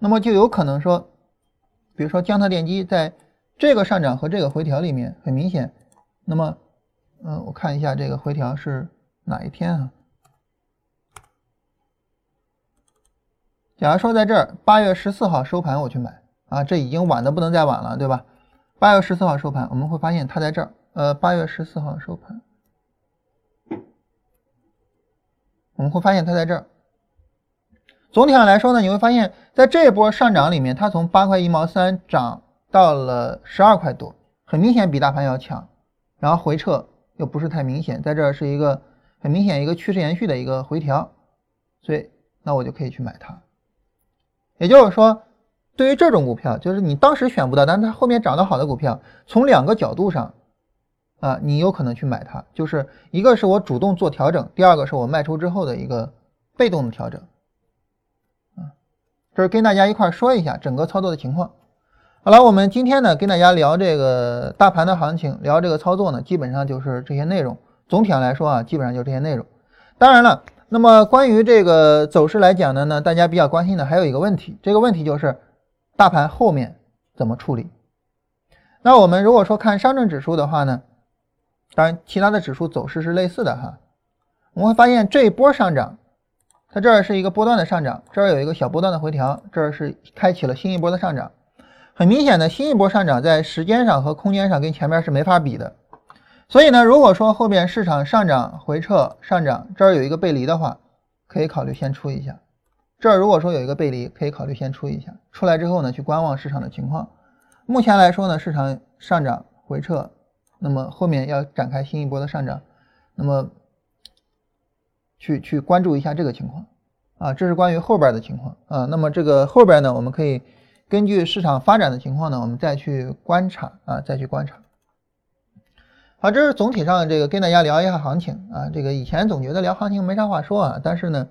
那么就有可能说，比如说江特电机在这个上涨和这个回调里面很明显，那么，嗯，我看一下这个回调是哪一天啊？假如说在这儿八月十四号收盘我去买啊，这已经晚的不能再晚了，对吧？八月十四号收盘，我们会发现它在这儿，呃，八月十四号收盘。我们会发现它在这儿。总体上来说呢，你会发现在这波上涨里面，它从八块一毛三涨到了十二块多，很明显比大盘要强。然后回撤又不是太明显，在这是一个很明显一个趋势延续的一个回调，所以那我就可以去买它。也就是说，对于这种股票，就是你当时选不到，但是它后面涨得好的股票，从两个角度上啊，你有可能去买它，就是一个是我主动做调整，第二个是我卖出之后的一个被动的调整。啊，这是跟大家一块说一下整个操作的情况。好了，我们今天呢跟大家聊这个大盘的行情，聊这个操作呢，基本上就是这些内容。总体上来说啊，基本上就这些内容。当然了，那么关于这个走势来讲的呢，大家比较关心的还有一个问题，这个问题就是大盘后面怎么处理？那我们如果说看上证指数的话呢，当然其他的指数走势是类似的哈，我们会发现这一波上涨，它这儿是一个波段的上涨，这儿有一个小波段的回调，这儿是开启了新一波的上涨。很明显的新一波上涨，在时间上和空间上跟前面是没法比的，所以呢，如果说后边市场上涨回撤上涨，这儿有一个背离的话，可以考虑先出一下。这儿如果说有一个背离，可以考虑先出一下。出来之后呢，去观望市场的情况。目前来说呢，市场上涨回撤，那么后面要展开新一波的上涨，那么去去关注一下这个情况啊，这是关于后边的情况啊。那么这个后边呢，我们可以。根据市场发展的情况呢，我们再去观察啊，再去观察。好，这是总体上这个跟大家聊一下行情啊。这个以前总觉得聊行情没啥话说啊，但是呢，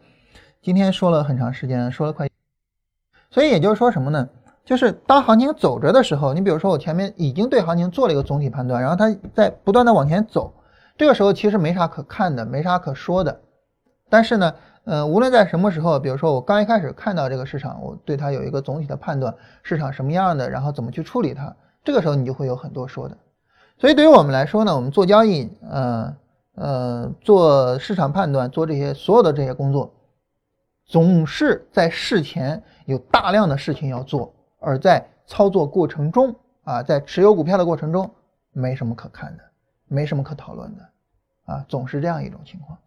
今天说了很长时间，说了快。所以也就是说什么呢？就是当行情走着的时候，你比如说我前面已经对行情做了一个总体判断，然后它在不断的往前走，这个时候其实没啥可看的，没啥可说的。但是呢。呃，无论在什么时候，比如说我刚一开始看到这个市场，我对它有一个总体的判断，市场什么样的，然后怎么去处理它，这个时候你就会有很多说的。所以对于我们来说呢，我们做交易，呃呃，做市场判断，做这些所有的这些工作，总是在事前有大量的事情要做，而在操作过程中啊，在持有股票的过程中，没什么可看的，没什么可讨论的，啊，总是这样一种情况。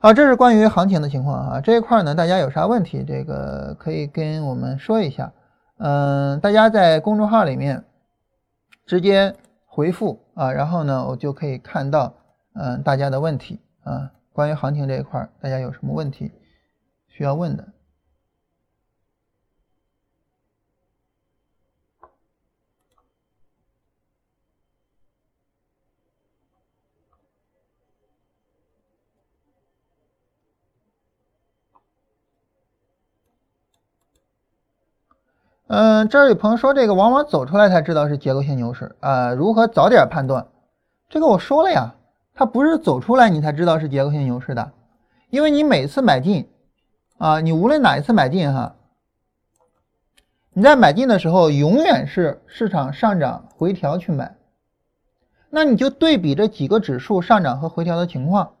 好，这是关于行情的情况啊。这一块呢，大家有啥问题，这个可以跟我们说一下。嗯，大家在公众号里面直接回复啊，然后呢，我就可以看到嗯大家的问题啊。关于行情这一块，大家有什么问题需要问的？嗯，这儿有朋友说这个往往走出来才知道是结构性牛市啊，如何早点判断？这个我说了呀，它不是走出来你才知道是结构性牛市的，因为你每次买进啊，你无论哪一次买进哈，你在买进的时候永远是市场上涨回调去买，那你就对比这几个指数上涨和回调的情况，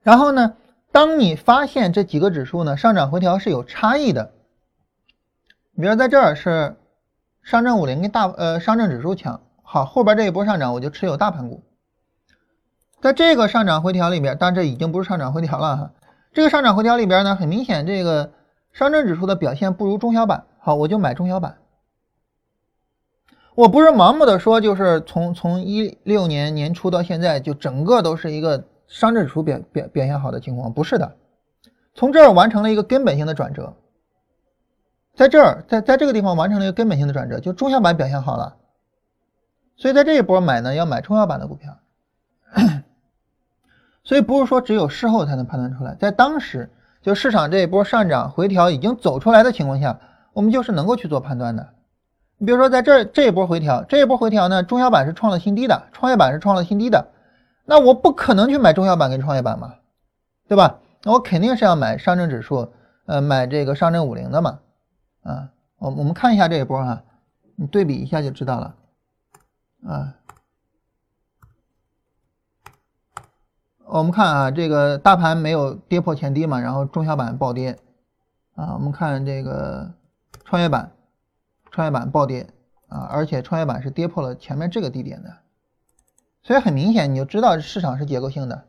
然后呢？当你发现这几个指数呢上涨回调是有差异的，比如在这儿是上证五零跟大呃上证指数强，好后边这一波上涨我就持有大盘股，在这个上涨回调里边，但这已经不是上涨回调了哈，这个上涨回调里边呢很明显这个上证指数的表现不如中小板，好我就买中小板，我不是盲目的说就是从从一六年年初到现在就整个都是一个。上证指数表表表现好的情况不是的，从这儿完成了一个根本性的转折，在这儿在在这个地方完成了一个根本性的转折，就中小板表现好了，所以在这一波买呢要买中小板的股票，所以不是说只有事后才能判断出来，在当时就市场这一波上涨回调已经走出来的情况下，我们就是能够去做判断的。你比如说在这这一波回调，这一波回调呢，中小板是创了新低的，创业板是创了新低的。那我不可能去买中小板跟创业板嘛，对吧？那我肯定是要买上证指数，呃，买这个上证五零的嘛，啊，我我们看一下这一波哈，你对比一下就知道了，啊，我们看啊，这个大盘没有跌破前低嘛，然后中小板暴跌，啊，我们看这个创业板，创业板暴跌啊，而且创业板是跌破了前面这个低点的。所以很明显，你就知道市场是结构性的，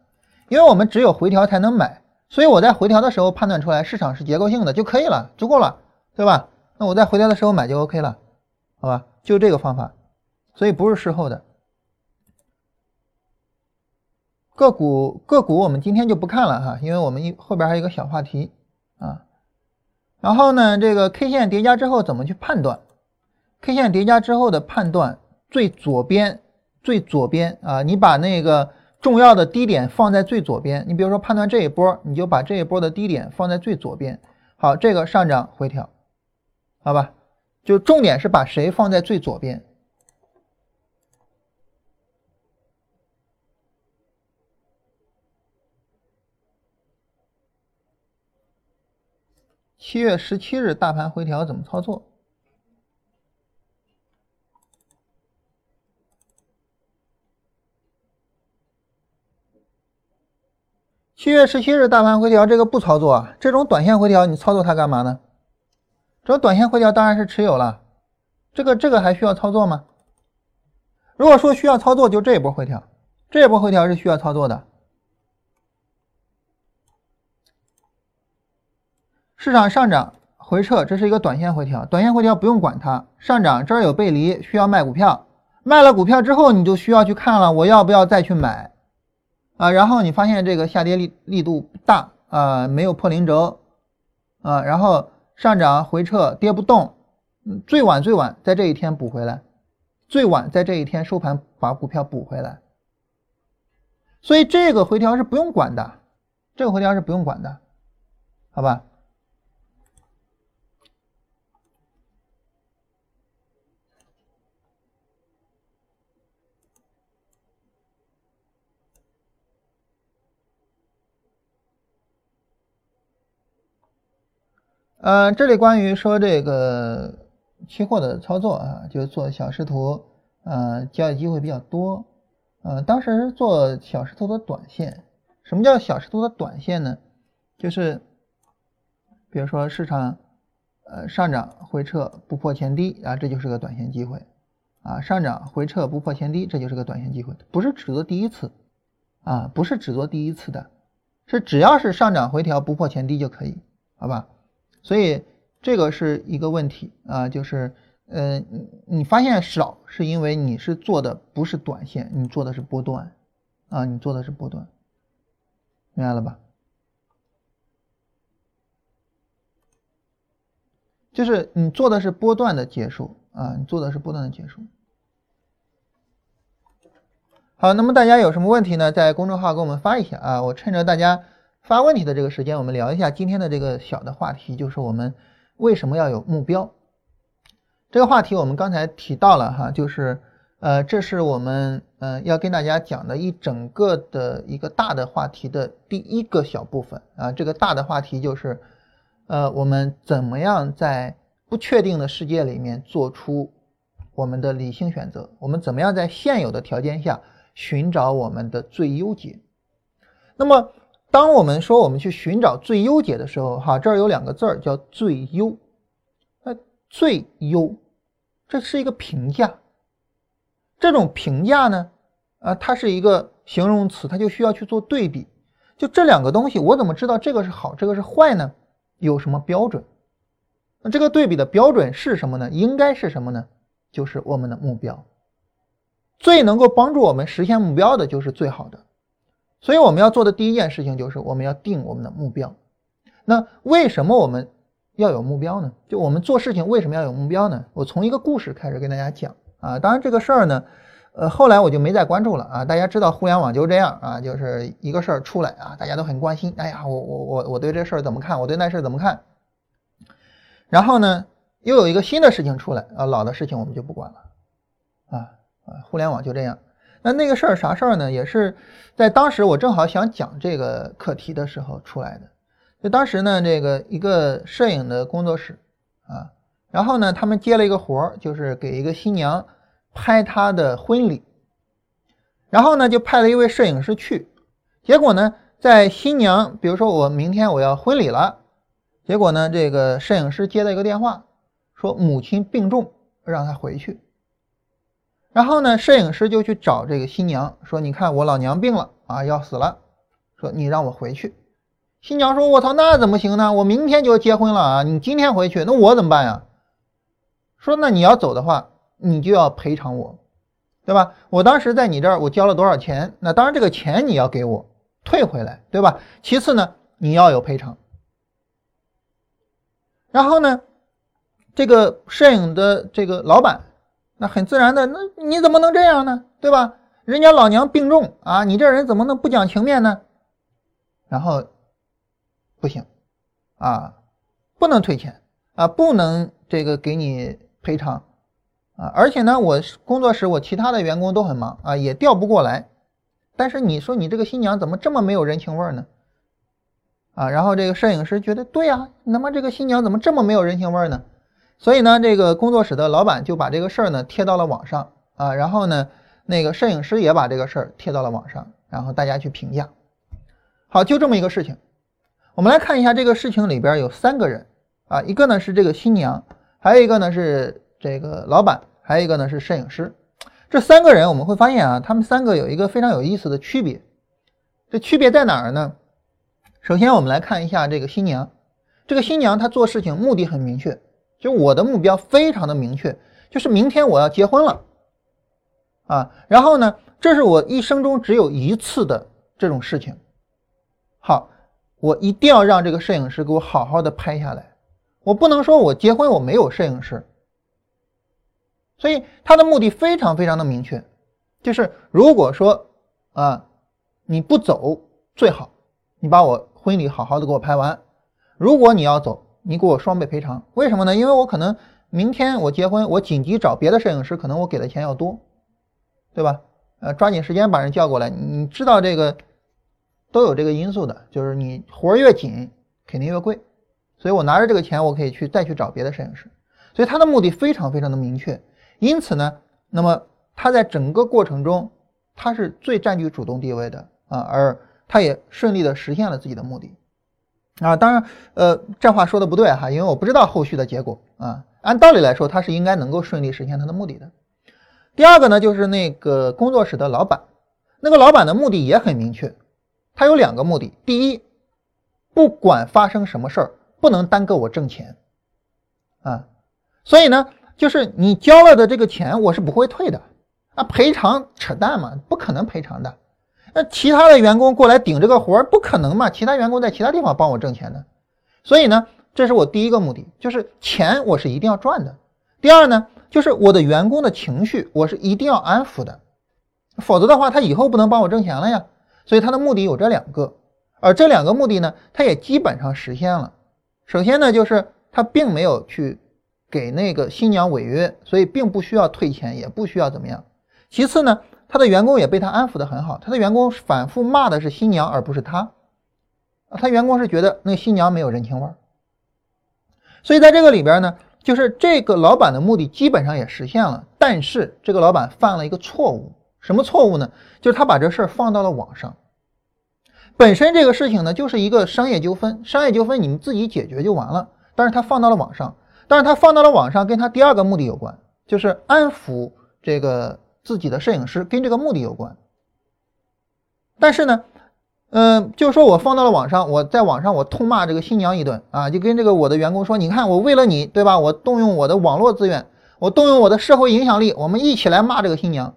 因为我们只有回调才能买，所以我在回调的时候判断出来市场是结构性的就可以了，足够了，对吧？那我在回调的时候买就 OK 了，好吧？就这个方法，所以不是事后的。个股个股我们今天就不看了哈，因为我们一后边还有一个小话题啊。然后呢，这个 K 线叠加之后怎么去判断？K 线叠加之后的判断，最左边最左边啊，你把那个重要的低点放在最左边。你比如说判断这一波，你就把这一波的低点放在最左边。好，这个上涨回调，好吧？就重点是把谁放在最左边。七月十七日大盘回调怎么操作？七月十七日大盘回调，这个不操作啊？这种短线回调你操作它干嘛呢？这种短线回调当然是持有了，这个这个还需要操作吗？如果说需要操作，就这一波回调，这一波回调是需要操作的。市场上涨回撤，这是一个短线回调，短线回调不用管它。上涨这儿有背离，需要卖股票，卖了股票之后，你就需要去看了，我要不要再去买啊？然后你发现这个下跌力力度大啊，没有破零轴啊，然后上涨回撤跌不动，最晚最晚在这一天补回来，最晚在这一天收盘把股票补回来。所以这个回调是不用管的，这个回调是不用管的，好吧？呃，这里关于说这个期货的操作啊，就是做小时图，呃，交易机会比较多。呃，当时做小时图的短线，什么叫小时图的短线呢？就是比如说市场呃上涨回撤不破前低啊，这就是个短线机会啊，上涨回撤不破前低，这就是个短线机会，不是只做第一次啊，不是只做第一次的，是只要是上涨回调不破前低就可以，好吧？所以这个是一个问题啊，就是，嗯，你发现少，是因为你是做的不是短线，你做的是波段，啊，你做的是波段，明白了吧？就是你做的是波段的结束啊，你做的是波段的结束。好，那么大家有什么问题呢？在公众号给我们发一下啊，我趁着大家。发问题的这个时间，我们聊一下今天的这个小的话题，就是我们为什么要有目标？这个话题我们刚才提到了哈，就是呃，这是我们呃要跟大家讲的一整个的一个大的话题的第一个小部分啊。这个大的话题就是呃，我们怎么样在不确定的世界里面做出我们的理性选择？我们怎么样在现有的条件下寻找我们的最优解？那么。当我们说我们去寻找最优解的时候，哈，这儿有两个字儿叫最优。那最优，这是一个评价。这种评价呢，啊，它是一个形容词，它就需要去做对比。就这两个东西，我怎么知道这个是好，这个是坏呢？有什么标准？那这个对比的标准是什么呢？应该是什么呢？就是我们的目标。最能够帮助我们实现目标的，就是最好的。所以我们要做的第一件事情就是我们要定我们的目标。那为什么我们要有目标呢？就我们做事情为什么要有目标呢？我从一个故事开始跟大家讲啊。当然这个事儿呢，呃，后来我就没再关注了啊。大家知道互联网就这样啊，就是一个事儿出来啊，大家都很关心。哎呀，我我我我对这事儿怎么看？我对那事儿怎么看？然后呢，又有一个新的事情出来啊，老的事情我们就不管了啊啊，互联网就这样。那那个事儿啥事儿呢？也是在当时我正好想讲这个课题的时候出来的。就当时呢，这个一个摄影的工作室啊，然后呢，他们接了一个活儿，就是给一个新娘拍她的婚礼。然后呢，就派了一位摄影师去。结果呢，在新娘，比如说我明天我要婚礼了，结果呢，这个摄影师接了一个电话，说母亲病重，让他回去。然后呢，摄影师就去找这个新娘，说：“你看我老娘病了啊，要死了，说你让我回去。”新娘说：“我操，那怎么行呢？我明天就要结婚了啊，你今天回去，那我怎么办呀？”说：“那你要走的话，你就要赔偿我，对吧？我当时在你这儿我交了多少钱？那当然这个钱你要给我退回来，对吧？其次呢，你要有赔偿。然后呢，这个摄影的这个老板，那很自然的，那你怎么能这样呢？对吧？人家老娘病重啊，你这人怎么能不讲情面呢？然后不行啊，不能退钱啊，不能这个给你赔偿啊，而且呢，我工作室我其他的员工都很忙啊，也调不过来。但是你说你这个新娘怎么这么没有人情味呢？啊，然后这个摄影师觉得对呀，那么这个新娘怎么这么没有人情味呢？所以呢，这个工作室的老板就把这个事儿呢贴到了网上啊，然后呢，那个摄影师也把这个事儿贴到了网上，然后大家去评价。好，就这么一个事情，我们来看一下这个事情里边有三个人啊，一个呢是这个新娘，还有一个呢是这个老板，还有一个呢是摄影师。这三个人我们会发现啊，他们三个有一个非常有意思的区别，这区别在哪儿呢？首先，我们来看一下这个新娘。这个新娘她做事情目的很明确，就我的目标非常的明确，就是明天我要结婚了啊。然后呢，这是我一生中只有一次的这种事情。好，我一定要让这个摄影师给我好好的拍下来。我不能说我结婚我没有摄影师。所以他的目的非常非常的明确，就是如果说啊你不走最好，你把我。婚礼好好的给我拍完，如果你要走，你给我双倍赔偿。为什么呢？因为我可能明天我结婚，我紧急找别的摄影师，可能我给的钱要多，对吧？呃，抓紧时间把人叫过来。你知道这个都有这个因素的，就是你活越紧，肯定越贵。所以我拿着这个钱，我可以去再去找别的摄影师。所以他的目的非常非常的明确。因此呢，那么他在整个过程中，他是最占据主动地位的啊，而。他也顺利的实现了自己的目的，啊，当然，呃，这话说的不对哈，因为我不知道后续的结果啊。按道理来说，他是应该能够顺利实现他的目的的。第二个呢，就是那个工作室的老板，那个老板的目的也很明确，他有两个目的：第一，不管发生什么事儿，不能耽搁我挣钱，啊，所以呢，就是你交了的这个钱，我是不会退的，啊，赔偿扯淡嘛，不可能赔偿的。那其他的员工过来顶这个活儿不可能嘛？其他员工在其他地方帮我挣钱的，所以呢，这是我第一个目的，就是钱我是一定要赚的。第二呢，就是我的员工的情绪我是一定要安抚的，否则的话他以后不能帮我挣钱了呀。所以他的目的有这两个，而这两个目的呢，他也基本上实现了。首先呢，就是他并没有去给那个新娘违约，所以并不需要退钱，也不需要怎么样。其次呢。他的员工也被他安抚的很好，他的员工反复骂的是新娘，而不是他。他员工是觉得那新娘没有人情味儿，所以在这个里边呢，就是这个老板的目的基本上也实现了。但是这个老板犯了一个错误，什么错误呢？就是他把这事儿放到了网上。本身这个事情呢，就是一个商业纠纷，商业纠纷你们自己解决就完了。但是他放到了网上，但是他放到了网上，跟他第二个目的有关，就是安抚这个。自己的摄影师跟这个目的有关，但是呢，嗯，就说我放到了网上，我在网上我痛骂这个新娘一顿啊，就跟这个我的员工说，你看我为了你，对吧？我动用我的网络资源，我动用我的社会影响力，我们一起来骂这个新娘。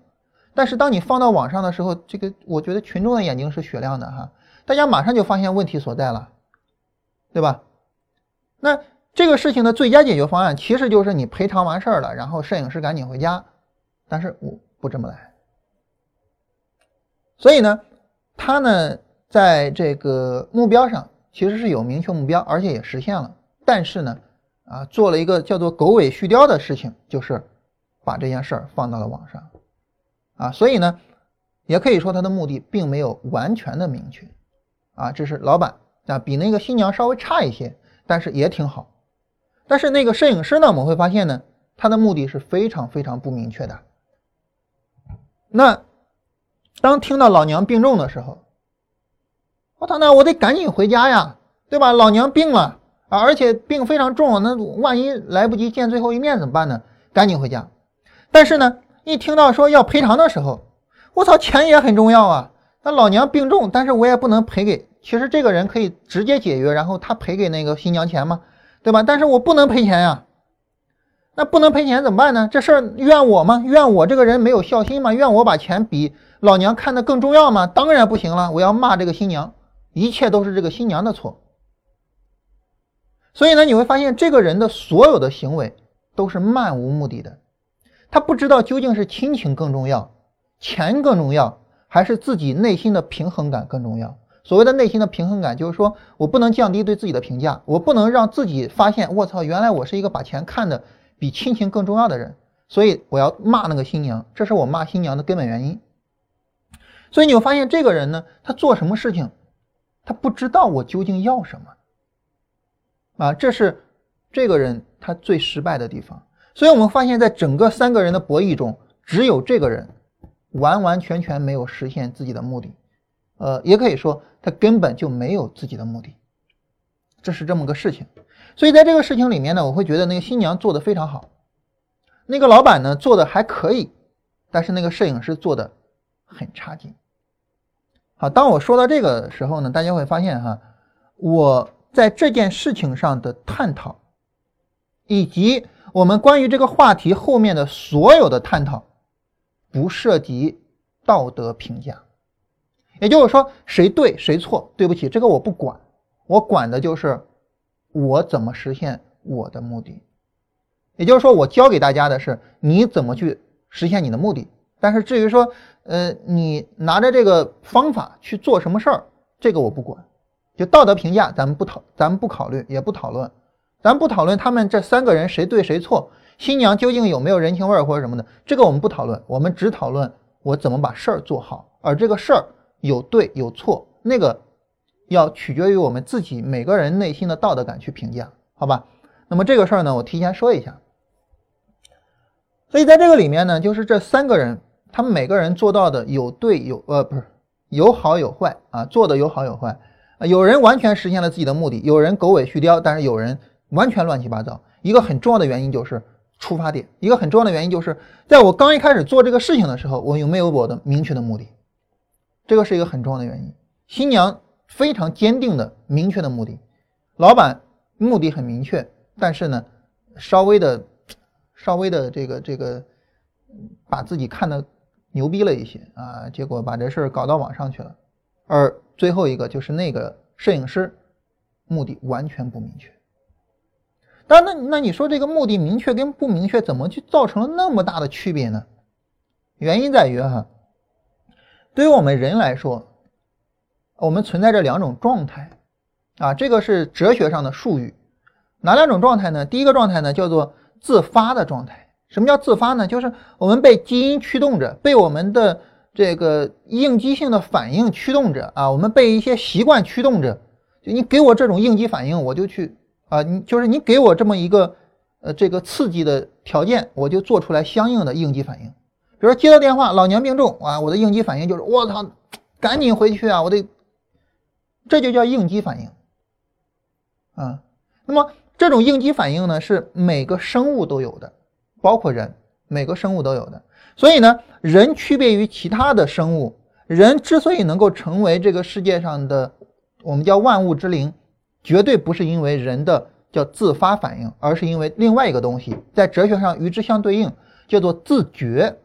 但是当你放到网上的时候，这个我觉得群众的眼睛是雪亮的哈，大家马上就发现问题所在了，对吧？那这个事情的最佳解决方案其实就是你赔偿完事儿了，然后摄影师赶紧回家，但是我。不这么来，所以呢，他呢在这个目标上其实是有明确目标，而且也实现了。但是呢，啊，做了一个叫做狗尾续貂的事情，就是把这件事儿放到了网上，啊，所以呢，也可以说他的目的并没有完全的明确，啊，这是老板啊，比那个新娘稍微差一些，但是也挺好。但是那个摄影师呢，我们会发现呢，他的目的是非常非常不明确的。那当听到老娘病重的时候，我操，那我得赶紧回家呀，对吧？老娘病了啊，而且病非常重，那万一来不及见最后一面怎么办呢？赶紧回家。但是呢，一听到说要赔偿的时候，我操，钱也很重要啊。那老娘病重，但是我也不能赔给，其实这个人可以直接解约，然后他赔给那个新娘钱嘛，对吧？但是我不能赔钱呀。那不能赔钱怎么办呢？这事儿怨我吗？怨我这个人没有孝心吗？怨我把钱比老娘看得更重要吗？当然不行了，我要骂这个新娘，一切都是这个新娘的错。所以呢，你会发现这个人的所有的行为都是漫无目的的，他不知道究竟是亲情更重要，钱更重要，还是自己内心的平衡感更重要。所谓的内心的平衡感，就是说我不能降低对自己的评价，我不能让自己发现，我操，原来我是一个把钱看的比亲情更重要的人，所以我要骂那个新娘，这是我骂新娘的根本原因。所以你会发现，这个人呢，他做什么事情，他不知道我究竟要什么。啊，这是这个人他最失败的地方。所以我们发现，在整个三个人的博弈中，只有这个人完完全全没有实现自己的目的。呃，也可以说他根本就没有自己的目的，这是这么个事情。所以在这个事情里面呢，我会觉得那个新娘做的非常好，那个老板呢做的还可以，但是那个摄影师做的很差劲。好，当我说到这个时候呢，大家会发现哈，我。在这件事情上的探讨，以及我们关于这个话题后面的所有的探讨，不涉及道德评价。也就是说，谁对谁错，对不起，这个我不管，我管的就是我怎么实现我的目的。也就是说，我教给大家的是你怎么去实现你的目的。但是至于说，呃，你拿着这个方法去做什么事儿，这个我不管。就道德评价，咱们不讨，咱们不考虑，也不讨论，咱不讨论他们这三个人谁对谁错，新娘究竟有没有人情味或者什么的，这个我们不讨论，我们只讨论我怎么把事儿做好，而这个事儿有对有错，那个要取决于我们自己每个人内心的道德感去评价，好吧？那么这个事儿呢，我提前说一下。所以在这个里面呢，就是这三个人，他们每个人做到的有对有呃不是有好有坏啊，做的有好有坏。有人完全实现了自己的目的，有人狗尾续貂，但是有人完全乱七八糟。一个很重要的原因就是出发点，一个很重要的原因就是在我刚一开始做这个事情的时候，我有没有我的明确的目的？这个是一个很重要的原因。新娘非常坚定的明确的目的，老板目的很明确，但是呢，稍微的稍微的这个这个把自己看的牛逼了一些啊，结果把这事儿搞到网上去了，而。最后一个就是那个摄影师，目的完全不明确。但那那你说这个目的明确跟不明确，怎么就造成了那么大的区别呢？原因在于哈，对于我们人来说，我们存在着两种状态啊，这个是哲学上的术语。哪两种状态呢？第一个状态呢叫做自发的状态。什么叫自发呢？就是我们被基因驱动着，被我们的。这个应激性的反应驱动着啊，我们被一些习惯驱动着。就你给我这种应激反应，我就去啊，你就是你给我这么一个呃这个刺激的条件，我就做出来相应的应激反应。比如说接到电话，老娘病重啊，我的应激反应就是我操，赶紧回去啊，我得，这就叫应激反应啊。那么这种应激反应呢，是每个生物都有的，包括人，每个生物都有的。所以呢，人区别于其他的生物，人之所以能够成为这个世界上的我们叫万物之灵，绝对不是因为人的叫自发反应，而是因为另外一个东西，在哲学上与之相对应，叫做自觉。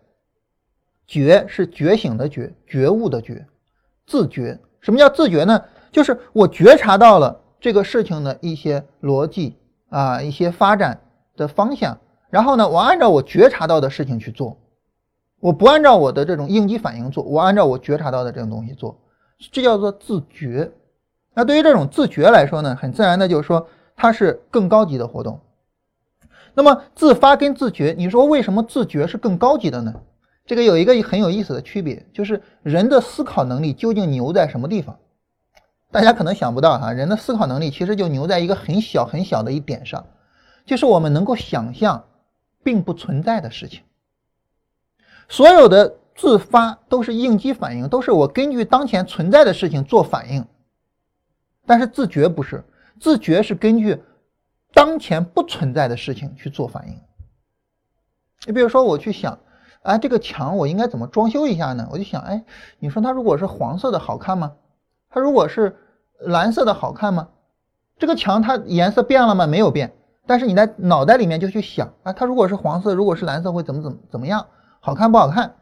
觉是觉醒的觉，觉悟的觉，自觉。什么叫自觉呢？就是我觉察到了这个事情的一些逻辑啊，一些发展的方向，然后呢，我按照我觉察到的事情去做。我不按照我的这种应激反应做，我按照我觉察到的这种东西做，这叫做自觉。那对于这种自觉来说呢，很自然的就是说它是更高级的活动。那么自发跟自觉，你说为什么自觉是更高级的呢？这个有一个很有意思的区别，就是人的思考能力究竟牛在什么地方？大家可能想不到哈，人的思考能力其实就牛在一个很小很小的一点上，就是我们能够想象并不存在的事情。所有的自发都是应激反应，都是我根据当前存在的事情做反应。但是自觉不是，自觉是根据当前不存在的事情去做反应。你比如说，我去想，哎，这个墙我应该怎么装修一下呢？我就想，哎，你说它如果是黄色的好看吗？它如果是蓝色的好看吗？这个墙它颜色变了吗？没有变。但是你在脑袋里面就去想啊，它如果是黄色，如果是蓝色会怎么怎么怎么样，好看不好看？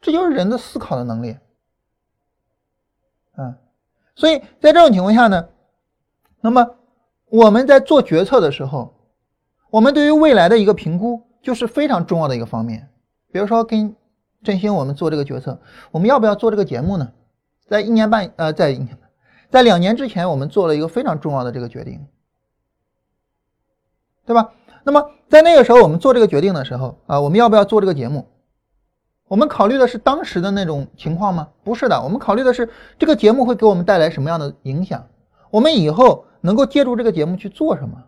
这就是人的思考的能力。嗯，所以在这种情况下呢，那么我们在做决策的时候，我们对于未来的一个评估就是非常重要的一个方面。比如说跟振兴我们做这个决策，我们要不要做这个节目呢？在一年半呃，在在两年之前，我们做了一个非常重要的这个决定，对吧？那么在那个时候，我们做这个决定的时候啊，我们要不要做这个节目？我们考虑的是当时的那种情况吗？不是的，我们考虑的是这个节目会给我们带来什么样的影响，我们以后能够借助这个节目去做什么？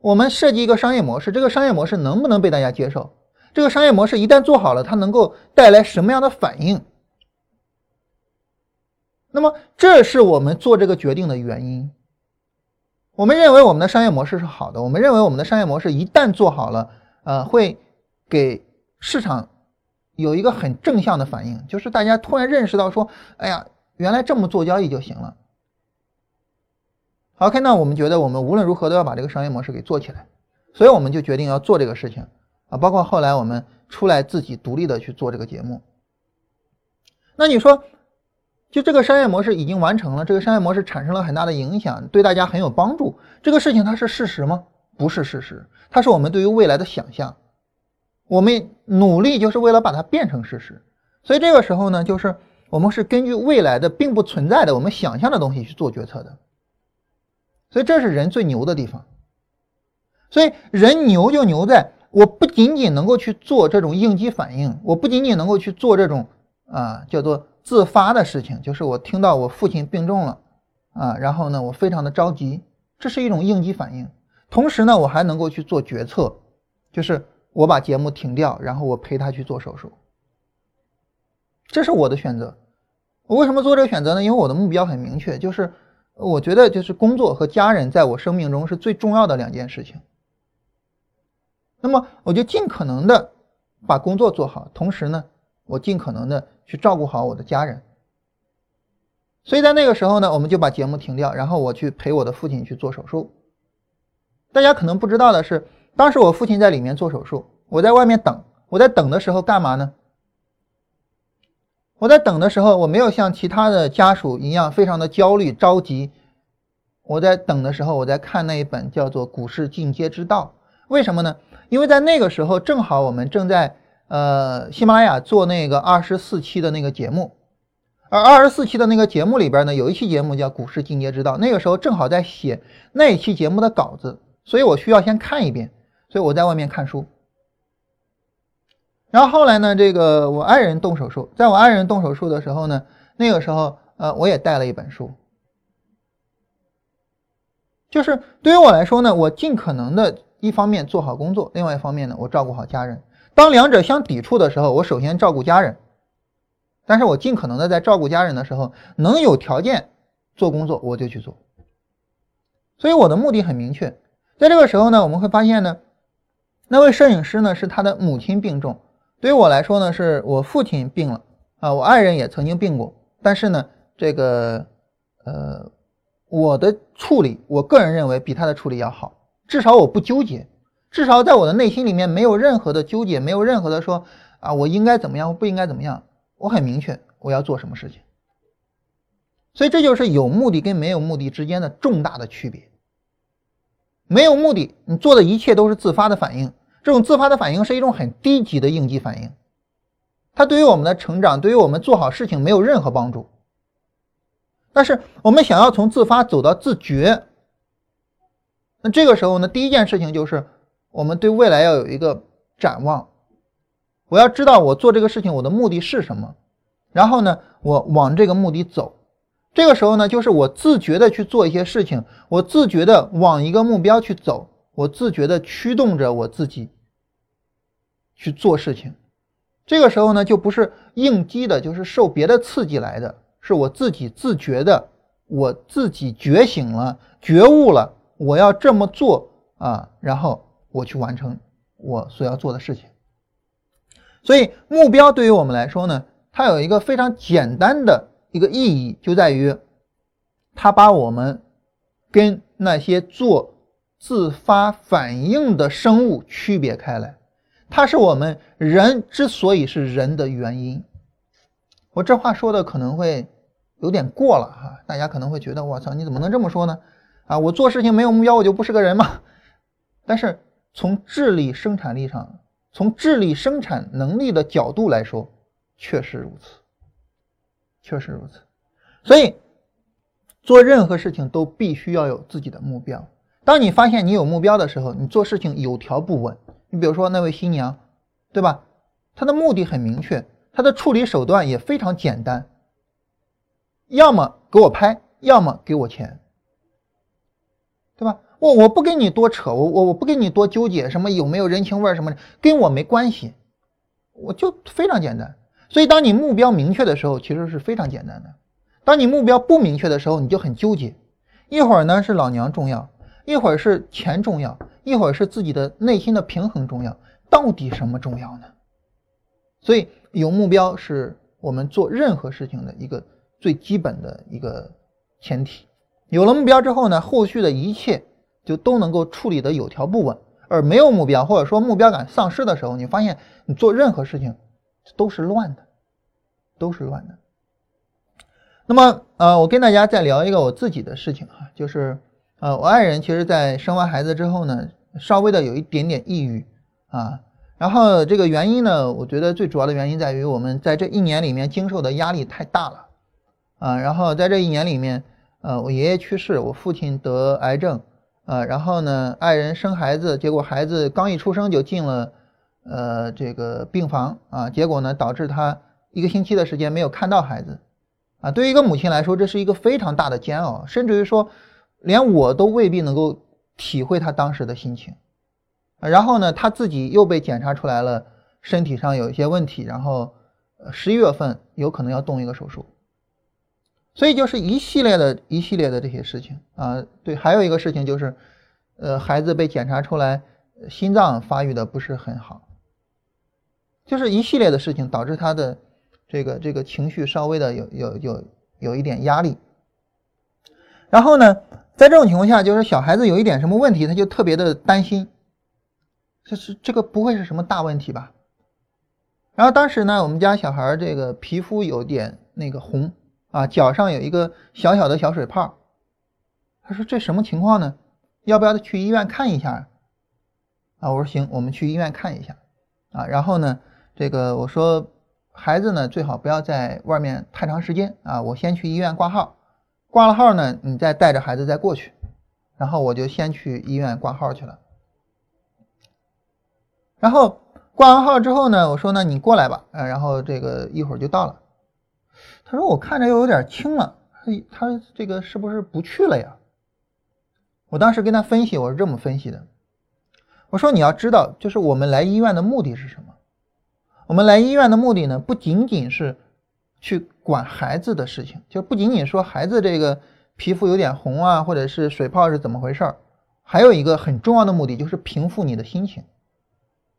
我们设计一个商业模式，这个商业模式能不能被大家接受？这个商业模式一旦做好了，它能够带来什么样的反应？那么，这是我们做这个决定的原因。我们认为我们的商业模式是好的，我们认为我们的商业模式一旦做好了，呃，会给市场。有一个很正向的反应，就是大家突然认识到说，哎呀，原来这么做交易就行了。OK，那我们觉得我们无论如何都要把这个商业模式给做起来，所以我们就决定要做这个事情啊。包括后来我们出来自己独立的去做这个节目。那你说，就这个商业模式已经完成了，这个商业模式产生了很大的影响，对大家很有帮助，这个事情它是事实吗？不是事实，它是我们对于未来的想象。我们努力就是为了把它变成事实，所以这个时候呢，就是我们是根据未来的并不存在的我们想象的东西去做决策的，所以这是人最牛的地方。所以人牛就牛在，我不仅仅能够去做这种应激反应，我不仅仅能够去做这种啊叫做自发的事情，就是我听到我父亲病重了啊，然后呢我非常的着急，这是一种应激反应。同时呢，我还能够去做决策，就是。我把节目停掉，然后我陪他去做手术，这是我的选择。我为什么做这个选择呢？因为我的目标很明确，就是我觉得就是工作和家人在我生命中是最重要的两件事情。那么我就尽可能的把工作做好，同时呢，我尽可能的去照顾好我的家人。所以在那个时候呢，我们就把节目停掉，然后我去陪我的父亲去做手术。大家可能不知道的是。当时我父亲在里面做手术，我在外面等。我在等的时候干嘛呢？我在等的时候，我没有像其他的家属一样非常的焦虑着急。我在等的时候，我在看那一本叫做《股市进阶之道》。为什么呢？因为在那个时候正好我们正在呃喜马拉雅做那个二十四期的那个节目，而二十四期的那个节目里边呢，有一期节目叫《股市进阶之道》，那个时候正好在写那一期节目的稿子，所以我需要先看一遍。所以我在外面看书，然后后来呢，这个我爱人动手术，在我爱人动手术的时候呢，那个时候呃，我也带了一本书，就是对于我来说呢，我尽可能的一方面做好工作，另外一方面呢，我照顾好家人。当两者相抵触的时候，我首先照顾家人，但是我尽可能的在照顾家人的时候，能有条件做工作，我就去做。所以我的目的很明确，在这个时候呢，我们会发现呢。那位摄影师呢？是他的母亲病重。对于我来说呢，是我父亲病了啊。我爱人也曾经病过，但是呢，这个呃，我的处理，我个人认为比他的处理要好。至少我不纠结，至少在我的内心里面没有任何的纠结，没有任何的说啊，我应该怎么样，我不应该怎么样。我很明确我要做什么事情。所以这就是有目的跟没有目的之间的重大的区别。没有目的，你做的一切都是自发的反应。这种自发的反应是一种很低级的应激反应，它对于我们的成长，对于我们做好事情没有任何帮助。但是我们想要从自发走到自觉，那这个时候呢，第一件事情就是我们对未来要有一个展望。我要知道我做这个事情我的目的是什么，然后呢，我往这个目的走。这个时候呢，就是我自觉的去做一些事情，我自觉的往一个目标去走，我自觉的驱动着我自己去做事情。这个时候呢，就不是应激的，就是受别的刺激来的，是我自己自觉的，我自己觉醒了，觉悟了，我要这么做啊，然后我去完成我所要做的事情。所以目标对于我们来说呢，它有一个非常简单的。一个意义就在于，它把我们跟那些做自发反应的生物区别开来，它是我们人之所以是人的原因。我这话说的可能会有点过了哈，大家可能会觉得我操，你怎么能这么说呢？啊，我做事情没有目标，我就不是个人吗？但是从智力生产力上，从智力生产能力的角度来说，确实如此，确实如此。所以做任何事情都必须要有自己的目标。当你发现你有目标的时候，你做事情有条不紊。你比如说那位新娘，对吧？她的目的很明确，她的处理手段也非常简单，要么给我拍，要么给我钱。对吧？我我不跟你多扯，我我我不跟你多纠结什么有没有人情味什么的，跟我没关系，我就非常简单。所以当你目标明确的时候，其实是非常简单的；当你目标不明确的时候，你就很纠结。一会儿呢是老娘重要，一会儿是钱重要，一会儿是自己的内心的平衡重要，到底什么重要呢？所以有目标是我们做任何事情的一个最基本的一个前提。有了目标之后呢，后续的一切就都能够处理的有条不紊。而没有目标或者说目标感丧失的时候，你发现你做任何事情都是乱的，都是乱的。那么呃，我跟大家再聊一个我自己的事情哈，就是呃，我爱人其实在生完孩子之后呢，稍微的有一点点抑郁啊。然后这个原因呢，我觉得最主要的原因在于我们在这一年里面经受的压力太大了啊。然后在这一年里面。呃，我爷爷去世，我父亲得癌症，呃，然后呢，爱人生孩子，结果孩子刚一出生就进了呃这个病房啊，结果呢，导致他一个星期的时间没有看到孩子，啊，对于一个母亲来说，这是一个非常大的煎熬，甚至于说，连我都未必能够体会他当时的心情。然后呢，他自己又被检查出来了身体上有一些问题，然后十一月份有可能要动一个手术。所以就是一系列的一系列的这些事情啊，对，还有一个事情就是，呃，孩子被检查出来心脏发育的不是很好，就是一系列的事情导致他的这个这个情绪稍微的有有有有一点压力。然后呢，在这种情况下，就是小孩子有一点什么问题，他就特别的担心，这是这个不会是什么大问题吧？然后当时呢，我们家小孩这个皮肤有点那个红。啊，脚上有一个小小的小水泡，他说这什么情况呢？要不要去医院看一下？啊，我说行，我们去医院看一下。啊，然后呢，这个我说孩子呢最好不要在外面太长时间啊，我先去医院挂号，挂了号呢，你再带着孩子再过去。然后我就先去医院挂号去了。然后挂完号之后呢，我说呢你过来吧，啊，然后这个一会儿就到了。他说：“我看着又有点轻了，他他这个是不是不去了呀？”我当时跟他分析，我是这么分析的：我说你要知道，就是我们来医院的目的是什么？我们来医院的目的呢，不仅仅是去管孩子的事情，就不仅仅说孩子这个皮肤有点红啊，或者是水泡是怎么回事儿，还有一个很重要的目的就是平复你的心情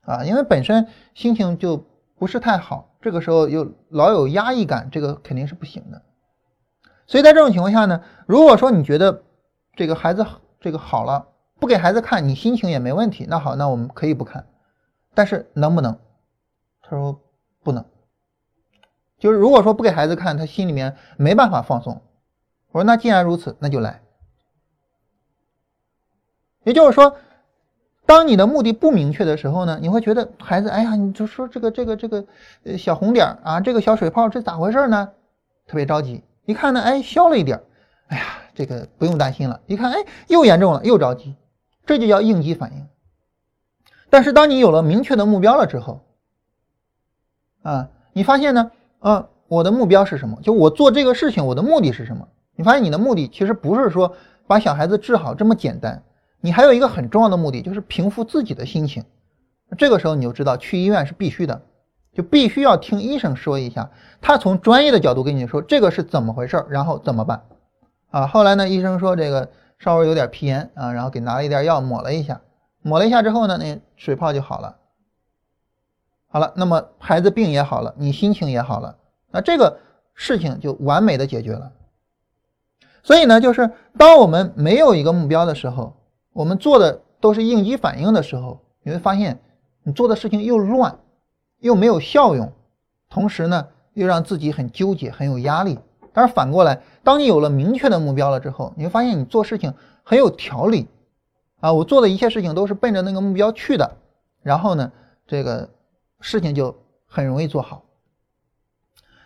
啊，因为本身心情就不是太好。这个时候又老有压抑感，这个肯定是不行的。所以在这种情况下呢，如果说你觉得这个孩子这个好了，不给孩子看，你心情也没问题，那好，那我们可以不看。但是能不能？他说不能。就是如果说不给孩子看，他心里面没办法放松。我说那既然如此，那就来。也就是说。当你的目的不明确的时候呢，你会觉得孩子，哎呀，你就说这个这个这个呃小红点啊，这个小水泡，这咋回事呢？特别着急。一看呢，哎，消了一点，哎呀，这个不用担心了。一看，哎，又严重了，又着急，这就叫应激反应。但是当你有了明确的目标了之后，啊，你发现呢，啊，我的目标是什么？就我做这个事情，我的目的是什么？你发现你的目的其实不是说把小孩子治好这么简单。你还有一个很重要的目的，就是平复自己的心情。这个时候你就知道去医院是必须的，就必须要听医生说一下，他从专业的角度跟你说这个是怎么回事，然后怎么办。啊，后来呢，医生说这个稍微有点皮炎啊，然后给拿了一点药抹了一下，抹了一下之后呢，那水泡就好了。好了，那么孩子病也好了，你心情也好了，那这个事情就完美的解决了。所以呢，就是当我们没有一个目标的时候。我们做的都是应激反应的时候，你会发现你做的事情又乱，又没有效用，同时呢又让自己很纠结、很有压力。但是反过来，当你有了明确的目标了之后，你会发现你做事情很有条理啊！我做的一切事情都是奔着那个目标去的，然后呢，这个事情就很容易做好。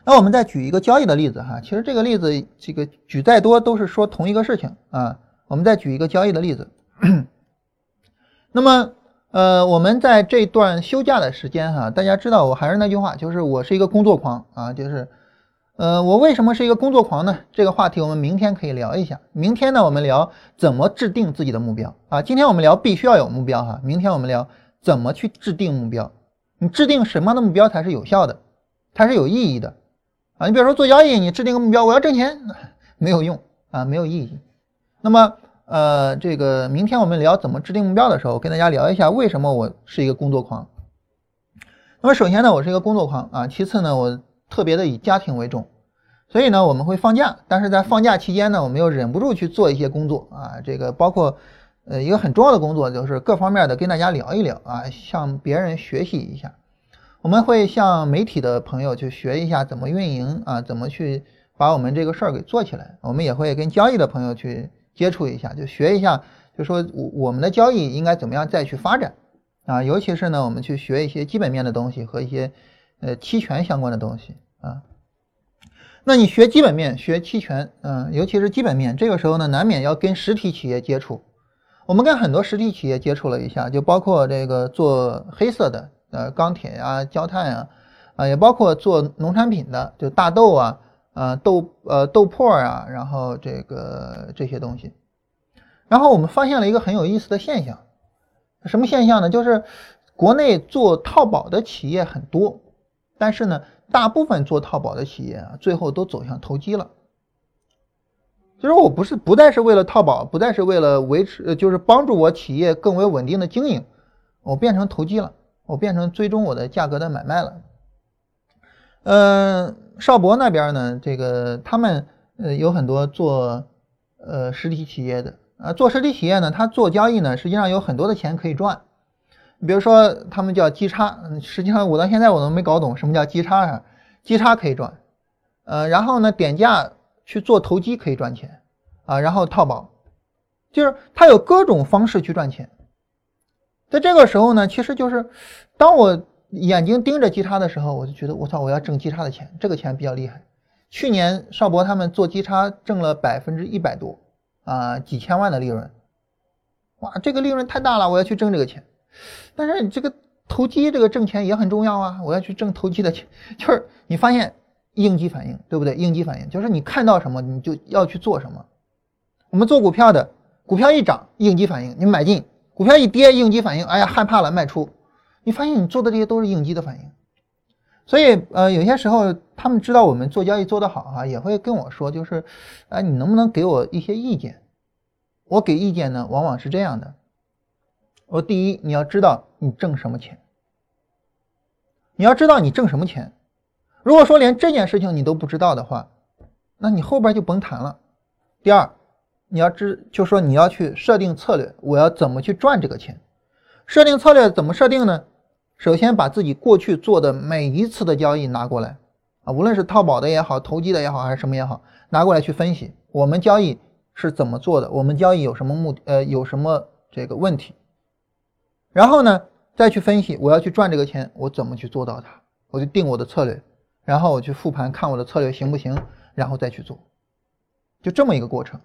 那我们再举一个交易的例子哈，其实这个例子这个举再多都是说同一个事情啊。我们再举一个交易的例子，那么呃，我们在这段休假的时间哈，大家知道我还是那句话，就是我是一个工作狂啊，就是。呃，我为什么是一个工作狂呢？这个话题我们明天可以聊一下。明天呢，我们聊怎么制定自己的目标啊。今天我们聊必须要有目标哈。明天我们聊怎么去制定目标。你制定什么样的目标才是有效的，才是有意义的啊？你比如说做交易，你制定个目标，我要挣钱，没有用啊，没有意义。那么呃，这个明天我们聊怎么制定目标的时候，跟大家聊一下为什么我是一个工作狂。那么首先呢，我是一个工作狂啊。其次呢，我特别的以家庭为重。所以呢，我们会放假，但是在放假期间呢，我们又忍不住去做一些工作啊，这个包括，呃，一个很重要的工作就是各方面的跟大家聊一聊啊，向别人学习一下。我们会向媒体的朋友去学一下怎么运营啊，怎么去把我们这个事儿给做起来。我们也会跟交易的朋友去接触一下，就学一下，就说我我们的交易应该怎么样再去发展啊，尤其是呢，我们去学一些基本面的东西和一些呃期权相关的东西啊。那你学基本面、学期权，嗯，尤其是基本面，这个时候呢，难免要跟实体企业接触。我们跟很多实体企业接触了一下，就包括这个做黑色的，呃，钢铁呀、焦炭啊，啊，也包括做农产品的，就大豆啊，呃，豆呃豆粕啊，然后这个这些东西。然后我们发现了一个很有意思的现象，什么现象呢？就是国内做淘宝的企业很多，但是呢。大部分做淘宝的企业啊，最后都走向投机了。就是我不是不再是为了淘宝，不再是为了维持，就是帮助我企业更为稳定的经营，我变成投机了，我变成追踪我的价格的买卖了。嗯，邵博那边呢，这个他们呃有很多做呃实体企业的啊，做实体企业呢，他做交易呢，实际上有很多的钱可以赚。比如说，他们叫基差，实际上我到现在我都没搞懂什么叫基差啊？基差可以赚，呃，然后呢，点价去做投机可以赚钱啊，然后套保，就是他有各种方式去赚钱。在这个时候呢，其实就是当我眼睛盯着基差的时候，我就觉得我操，我要挣基差的钱，这个钱比较厉害。去年邵博他们做基差挣了百分之一百多啊，几千万的利润，哇，这个利润太大了，我要去挣这个钱。但是你这个投机这个挣钱也很重要啊！我要去挣投机的钱，就是你发现应激反应，对不对？应激反应就是你看到什么你就要去做什么。我们做股票的，股票一涨应激反应，你买进；股票一跌应激反应，哎呀害怕了卖出。你发现你做的这些都是应激的反应。所以呃有些时候他们知道我们做交易做得好啊，也会跟我说，就是哎你能不能给我一些意见？我给意见呢，往往是这样的。我第一，你要知道你挣什么钱。你要知道你挣什么钱。如果说连这件事情你都不知道的话，那你后边就甭谈了。第二，你要知，就说你要去设定策略，我要怎么去赚这个钱？设定策略怎么设定呢？首先把自己过去做的每一次的交易拿过来啊，无论是套保的也好，投机的也好，还是什么也好，拿过来去分析，我们交易是怎么做的？我们交易有什么目的呃有什么这个问题？然后呢，再去分析我要去赚这个钱，我怎么去做到它？我就定我的策略，然后我去复盘看我的策略行不行，然后再去做，就这么一个过程。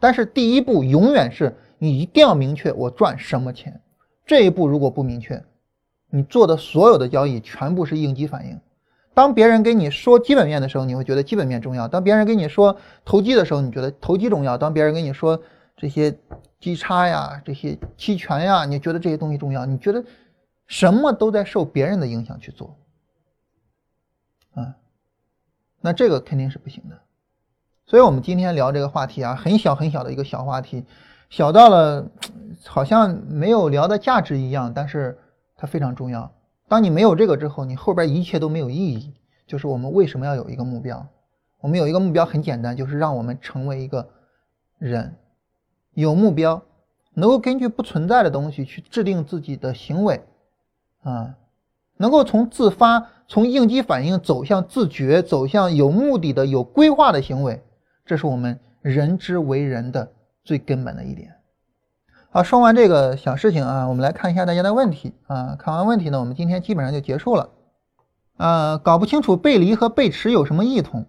但是第一步永远是你一定要明确我赚什么钱。这一步如果不明确，你做的所有的交易全部是应激反应。当别人跟你说基本面的时候，你会觉得基本面重要；当别人跟你说投机的时候，你觉得投机重要；当别人跟你说这些。基差呀，这些期权呀，你觉得这些东西重要？你觉得什么都在受别人的影响去做，啊，那这个肯定是不行的。所以我们今天聊这个话题啊，很小很小的一个小话题，小到了好像没有聊的价值一样，但是它非常重要。当你没有这个之后，你后边一切都没有意义。就是我们为什么要有一个目标？我们有一个目标很简单，就是让我们成为一个人。有目标，能够根据不存在的东西去制定自己的行为，啊，能够从自发、从应激反应走向自觉，走向有目的的、有规划的行为，这是我们人之为人的最根本的一点。好，说完这个小事情啊，我们来看一下大家的问题啊。看完问题呢，我们今天基本上就结束了。呃，搞不清楚背离和背驰有什么异同？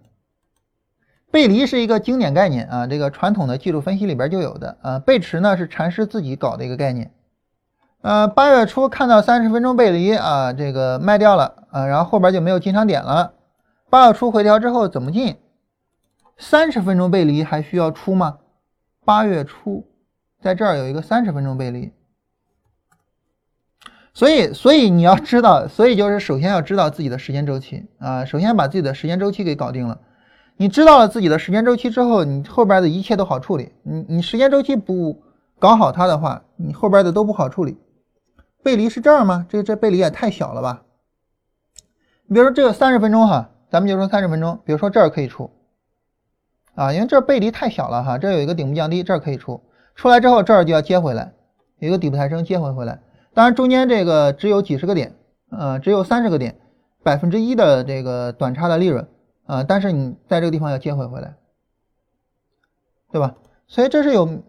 背离是一个经典概念啊，这个传统的技术分析里边就有的啊。背驰呢是禅师自己搞的一个概念。呃，八月初看到三十分钟背离啊，这个卖掉了啊，然后后边就没有进场点了。八月初回调之后怎么进？三十分钟背离还需要出吗？八月初在这儿有一个三十分钟背离，所以所以你要知道，所以就是首先要知道自己的时间周期啊，首先把自己的时间周期给搞定了。你知道了自己的时间周期之后，你后边的一切都好处理。你你时间周期不搞好它的话，你后边的都不好处理。背离是这儿吗？这这背离也太小了吧？你比如说这个三十分钟哈，咱们就说三十分钟，比如说这儿可以出啊，因为这背离太小了哈，这有一个顶部降低，这儿可以出，出来之后这儿就要接回来，有一个底部抬升接回回来。当然中间这个只有几十个点，呃，只有三十个点，百分之一的这个短差的利润。啊，但是你在这个地方要接回回来，对吧？所以这是有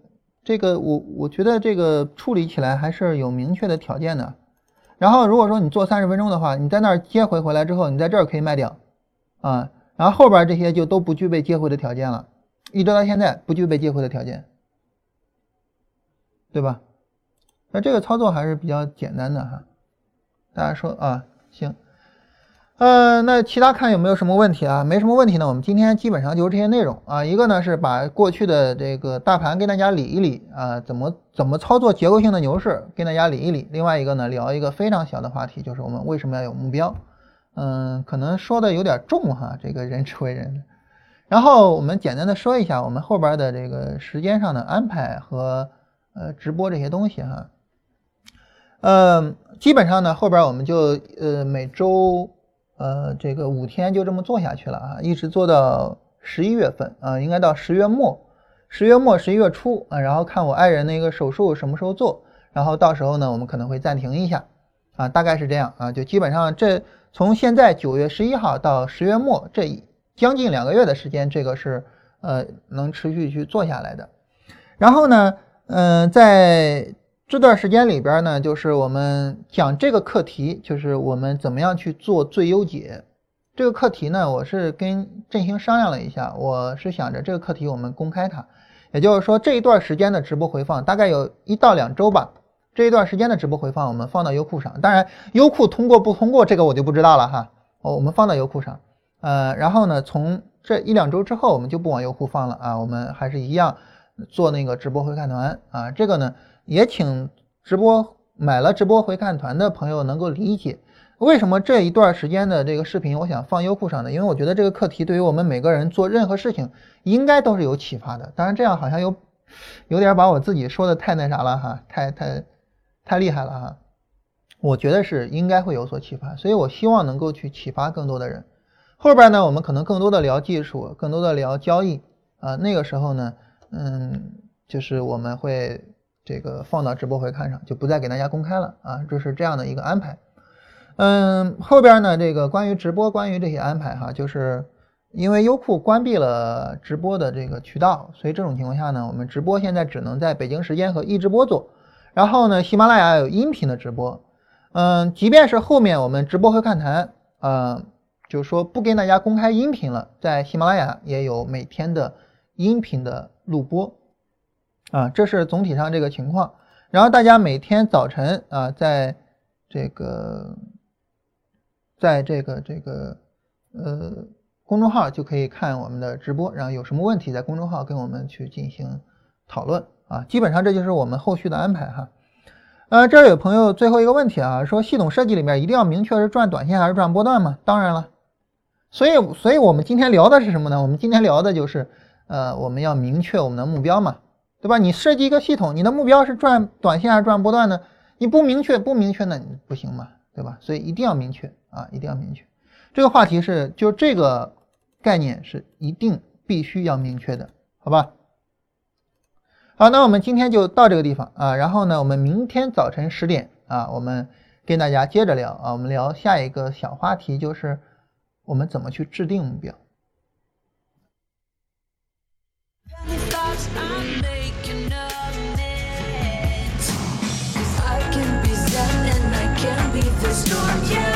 这个我我觉得这个处理起来还是有明确的条件的。然后如果说你做三十分钟的话，你在那儿接回回来之后，你在这儿可以卖掉啊，然后后边这些就都不具备接回的条件了，一直到现在不具备接回的条件，对吧？那这个操作还是比较简单的哈。大家说啊，行。呃，那其他看有没有什么问题啊？没什么问题呢。我们今天基本上就是这些内容啊。一个呢是把过去的这个大盘跟大家理一理啊，怎么怎么操作结构性的牛市，跟大家理一理。另外一个呢，聊一个非常小的话题，就是我们为什么要有目标？嗯，可能说的有点重哈，这个人之为人。然后我们简单的说一下我们后边的这个时间上的安排和呃直播这些东西哈。嗯，基本上呢后边我们就呃每周。呃，这个五天就这么做下去了啊，一直做到十一月份啊，应该到十月末，十月末十一月初啊，然后看我爱人那个手术什么时候做，然后到时候呢，我们可能会暂停一下啊，大概是这样啊，就基本上这从现在九月十一号到十月末这将近两个月的时间，这个是呃能持续去做下来的。然后呢，嗯，在。这段时间里边呢，就是我们讲这个课题，就是我们怎么样去做最优解。这个课题呢，我是跟振兴商量了一下，我是想着这个课题我们公开它，也就是说这一段时间的直播回放大概有一到两周吧。这一段时间的直播回放我们放到优酷上，当然优酷通过不通过这个我就不知道了哈。哦我们放到优酷上，呃，然后呢，从这一两周之后我们就不往优酷放了啊，我们还是一样做那个直播回看团啊，这个呢。也请直播买了直播回看团的朋友能够理解，为什么这一段时间的这个视频我想放优酷上呢？因为我觉得这个课题对于我们每个人做任何事情应该都是有启发的。当然这样好像有有点把我自己说的太那啥了哈，太太太厉害了哈。我觉得是应该会有所启发，所以我希望能够去启发更多的人。后边呢，我们可能更多的聊技术，更多的聊交易啊。那个时候呢，嗯，就是我们会。这个放到直播回看上，就不再给大家公开了啊，这是这样的一个安排。嗯，后边呢，这个关于直播，关于这些安排哈，就是因为优酷关闭了直播的这个渠道，所以这种情况下呢，我们直播现在只能在北京时间和易直播做。然后呢，喜马拉雅有音频的直播。嗯，即便是后面我们直播和看谈，呃，就是说不跟大家公开音频了，在喜马拉雅也有每天的音频的录播。啊，这是总体上这个情况。然后大家每天早晨啊，在这个，在这个这个呃公众号就可以看我们的直播。然后有什么问题，在公众号跟我们去进行讨论啊。基本上这就是我们后续的安排哈。呃，这儿有朋友最后一个问题啊，说系统设计里面一定要明确是赚短线还是赚波段吗？当然了。所以，所以我们今天聊的是什么呢？我们今天聊的就是呃，我们要明确我们的目标嘛。对吧？你设计一个系统，你的目标是赚短线还是赚波段呢？你不明确，不明确那不行嘛，对吧？所以一定要明确啊，一定要明确。这个话题是，就这个概念是一定必须要明确的，好吧？好，那我们今天就到这个地方啊，然后呢，我们明天早晨十点啊，我们跟大家接着聊啊，我们聊下一个小话题，就是我们怎么去制定目标。Storm, yeah